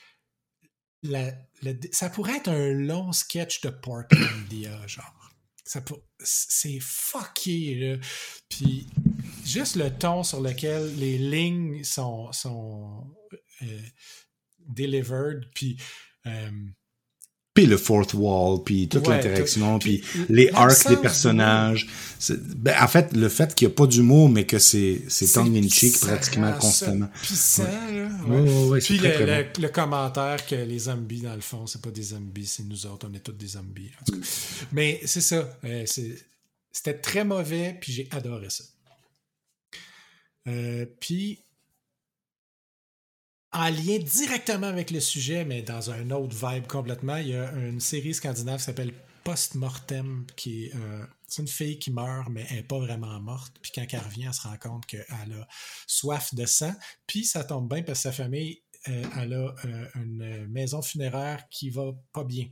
ça pourrait être un long sketch de Portland, [clears throat] genre c'est fucké, là. Puis juste le ton sur lequel les lignes sont, sont euh, delivered, puis euh, puis le fourth wall, puis toute l'interaction, puis les arcs des personnages. Ben, en fait, le fait qu'il n'y a pas d'humour, mais que c'est c'est tongue in cheek pratiquement constamment. ouais. puis le, le, commentaire que les zombies dans le fond, c'est pas des zombies, c'est nous autres, on est tous des zombies. Mais c'est ça, euh, c'était très mauvais, puis j'ai adoré ça. Euh, puis en lien directement avec le sujet, mais dans un autre vibe complètement, il y a une série scandinave qui s'appelle Post-Mortem, qui est euh, une fille qui meurt, mais elle n'est pas vraiment morte. Puis quand elle revient, elle se rend compte qu'elle a soif de sang. Puis ça tombe bien parce que sa famille, euh, elle a euh, une maison funéraire qui va pas bien.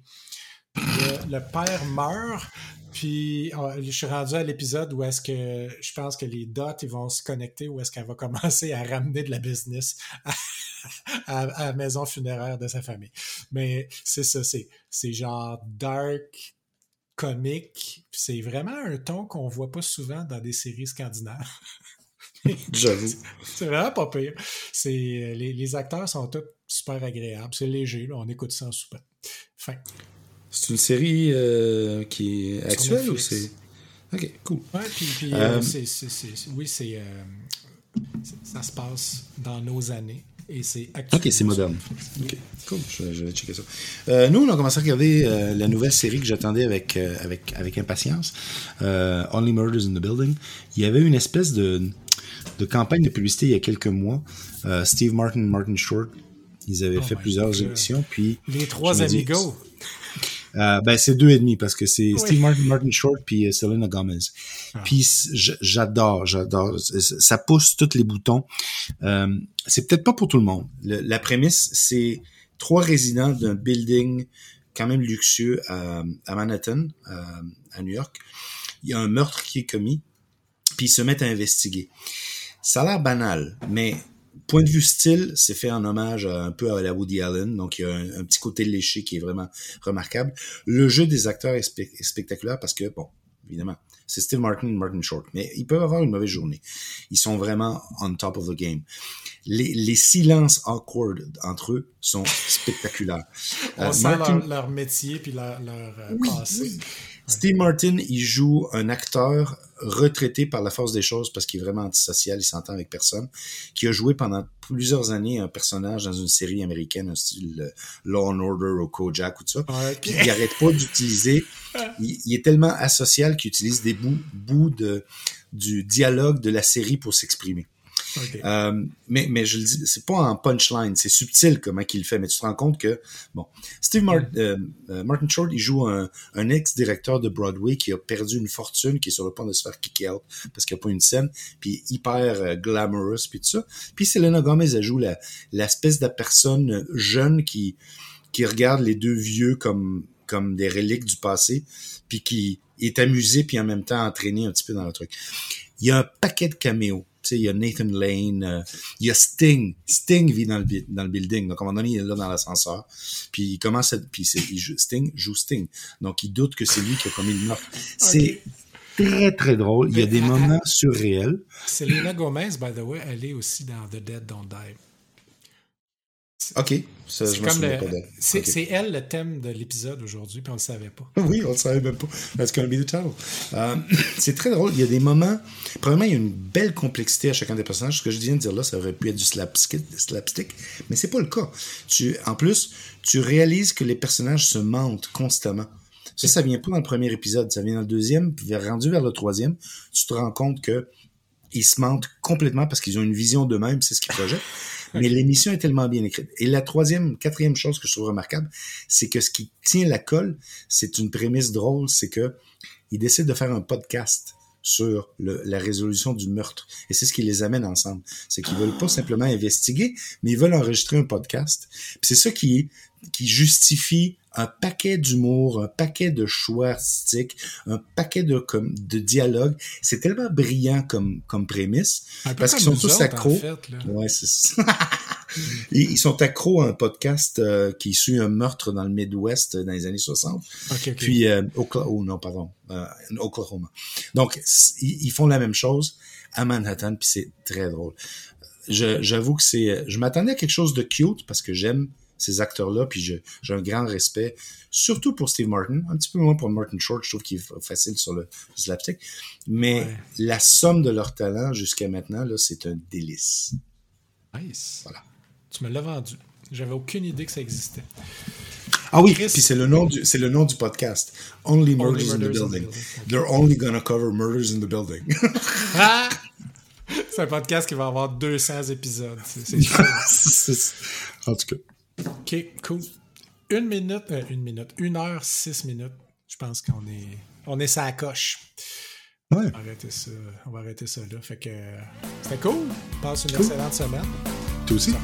Le, père meurt, puis je suis rendu à l'épisode où est-ce que je pense que les dots ils vont se connecter, où est-ce qu'elle va [laughs] commencer à ramener de la business à, la maison funéraire de sa famille. Mais c'est ça, c'est, c'est genre dark, comique. C'est vraiment un ton qu'on voit pas souvent dans des séries scandinaves. [laughs] J'avoue. C'est vraiment pas pire. C'est, les, les, acteurs sont tous super agréables. C'est léger, on écoute ça en souper. Fin. C'est une série euh, qui est actuelle ou c'est. Ok, cool. Ouais, puis, puis euh, euh c'est, oui, c'est, euh, ça se passe dans nos années. Et c'est Ok, c'est moderne. Ok, cool, je, vais checker ça. Euh, nous, on a commencé à regarder euh, la nouvelle série que j'attendais avec, euh, avec, avec impatience, Only Murders in the Building. Il y avait une espèce de, de campagne de publicité il y a quelques mois. Steve Martin et Martin Short, ils avaient oh fait plusieurs émissions. Puis Les trois amigos. Euh, ben c'est deux et demi parce que c'est Steve Martin, Martin Short puis euh, Selena Gomez. Ah. Puis j'adore, j'adore. Ça pousse tous les boutons. Euh, c'est peut-être pas pour tout le monde. la prémisse, c'est trois résidents d'un building quand même luxueux à, à Manhattan, à New York. Il y a un meurtre qui est commis, puis ils se mettent à investiguer. Ça a l'air banal, mais point de vue style, c'est fait en hommage un peu à la Woody Allen, donc il y a un, petit côté léché qui est vraiment remarquable. Le jeu des acteurs est, spectaculaire parce que, bon, évidemment, c'est Steve Martin et Martin Short, mais ils peuvent avoir une mauvaise journée. Ils sont vraiment on top of the game. Les, silences awkward entre eux sont spectaculaires. On euh, sent leur, métier puis leur, euh, passé. Steve Martin, il joue un acteur retraité par la force des choses parce qu'il est vraiment antisocial, il s'entend avec personne, qui a joué pendant plusieurs années un personnage dans une série américaine, un style euh, Law and Order ou Kojak ou tout ça. Il arrête pas d'utiliser, il, est tellement asocial qu'il utilise des bouts, bouts de, du dialogue de la série pour s'exprimer. Euh, mais, mais je le dis, c'est pas en punchline, c'est subtil comment qu'il le fait, mais tu te rends compte que, bon, Steve euh, euh, Martin Short, il joue un, un ex-directeur de Broadway qui a perdu une fortune, qui est sur le point de se faire kick out parce qu'il n'y a pas une scène, puis hyper glamorous, puis tout ça. Puis Selena Gomez, elle joue l'espèce de personne jeune qui, qui regarde les deux vieux comme, comme des reliques du passé, puis qui est amusé, puis en même temps entraîné un petit peu dans le truc. Il y a un paquet de caméos il y a Nathan Lane, euh, il y a Sting. Sting vit dans le, dans le building. Donc, à un moment donné, il est là dans l'ascenseur. Puis, il commence à, puis il joue, Sting joue Sting. Donc, il doute que c'est lui qui a commis le meurtre. C'est, très, très drôle. Il y a des moments surréels. Selena Gomez, by the way, elle est aussi dans The Dead Don't Die. OK. Ça, je comme le... C'est okay. elle le thème de l'épisode aujourd'hui, puis on le savait pas. Oui, on le savait même pas. That's gonna be the title. Euh, [clears throat] c'est très drôle. Il y a des moments. Premièrement, il y a une belle complexité à chacun des personnages. Ce que je viens de dire là, ça aurait pu être du slapstick, slapstick mais c'est pas le cas. Tu, en plus, tu réalises que les personnages se mentent constamment. Ça, ça vient pas dans le premier épisode, ça vient dans le deuxième, puis rendu vers le troisième, tu te rends compte que ils se mentent complètement parce qu'ils ont une vision d'eux-mêmes, c'est ce qu'ils projettent. Mais l'émission est tellement bien écrite. Et la troisième, quatrième chose que je trouve remarquable, c'est que ce qui tient la colle, c'est une prémisse drôle, c'est que ils décident de faire un podcast sur le, la résolution du meurtre. Et c'est ce qui les amène ensemble. C'est qu'ils veulent pas simplement investiguer, mais ils veulent enregistrer un podcast. Puis c'est ça qui, qui justifie un paquet d'humour, un paquet de choix artistiques, un paquet de, comme, de dialogues. C'est tellement brillant comme, comme prémisse. parce qu'ils sont tous accros. ouais, c'est [laughs] ils, sont accros à un podcast euh, qui suit un meurtre dans le Midwest dans les années 60. Puis, euh, Oklahoma, oh non, pardon, euh, Oklahoma. Donc, ils, font la même chose à Manhattan, puis c'est très drôle. J'avoue que c'est... Je m'attendais à quelque chose de cute, parce que j'aime ces acteurs-là, puis j'ai un grand respect, surtout pour Steve Martin, un petit peu moins pour Martin Short, je trouve qu'il est facile sur le slapstick, mais la somme de leur talent jusqu'à maintenant, là, c'est un délice. Nice. Voilà. Tu me l'as vendu. J'avais aucune idée que ça existait. Ah oui, puis c'est le nom du c'est le nom du podcast. Only Murders, in, the building. They're only gonna cover murders in the building. [laughs] ah! C'est un podcast qui va avoir 200 épisodes. C'est [laughs] en tout cas. OK, cool. Une minute, euh, une minute, une heure, six minutes. Je pense qu'on est, on est ça coche. Ouais. On va arrêter ça, on va arrêter ça là. Fait que c'était cool. Passe une excellente semaine. Toi aussi.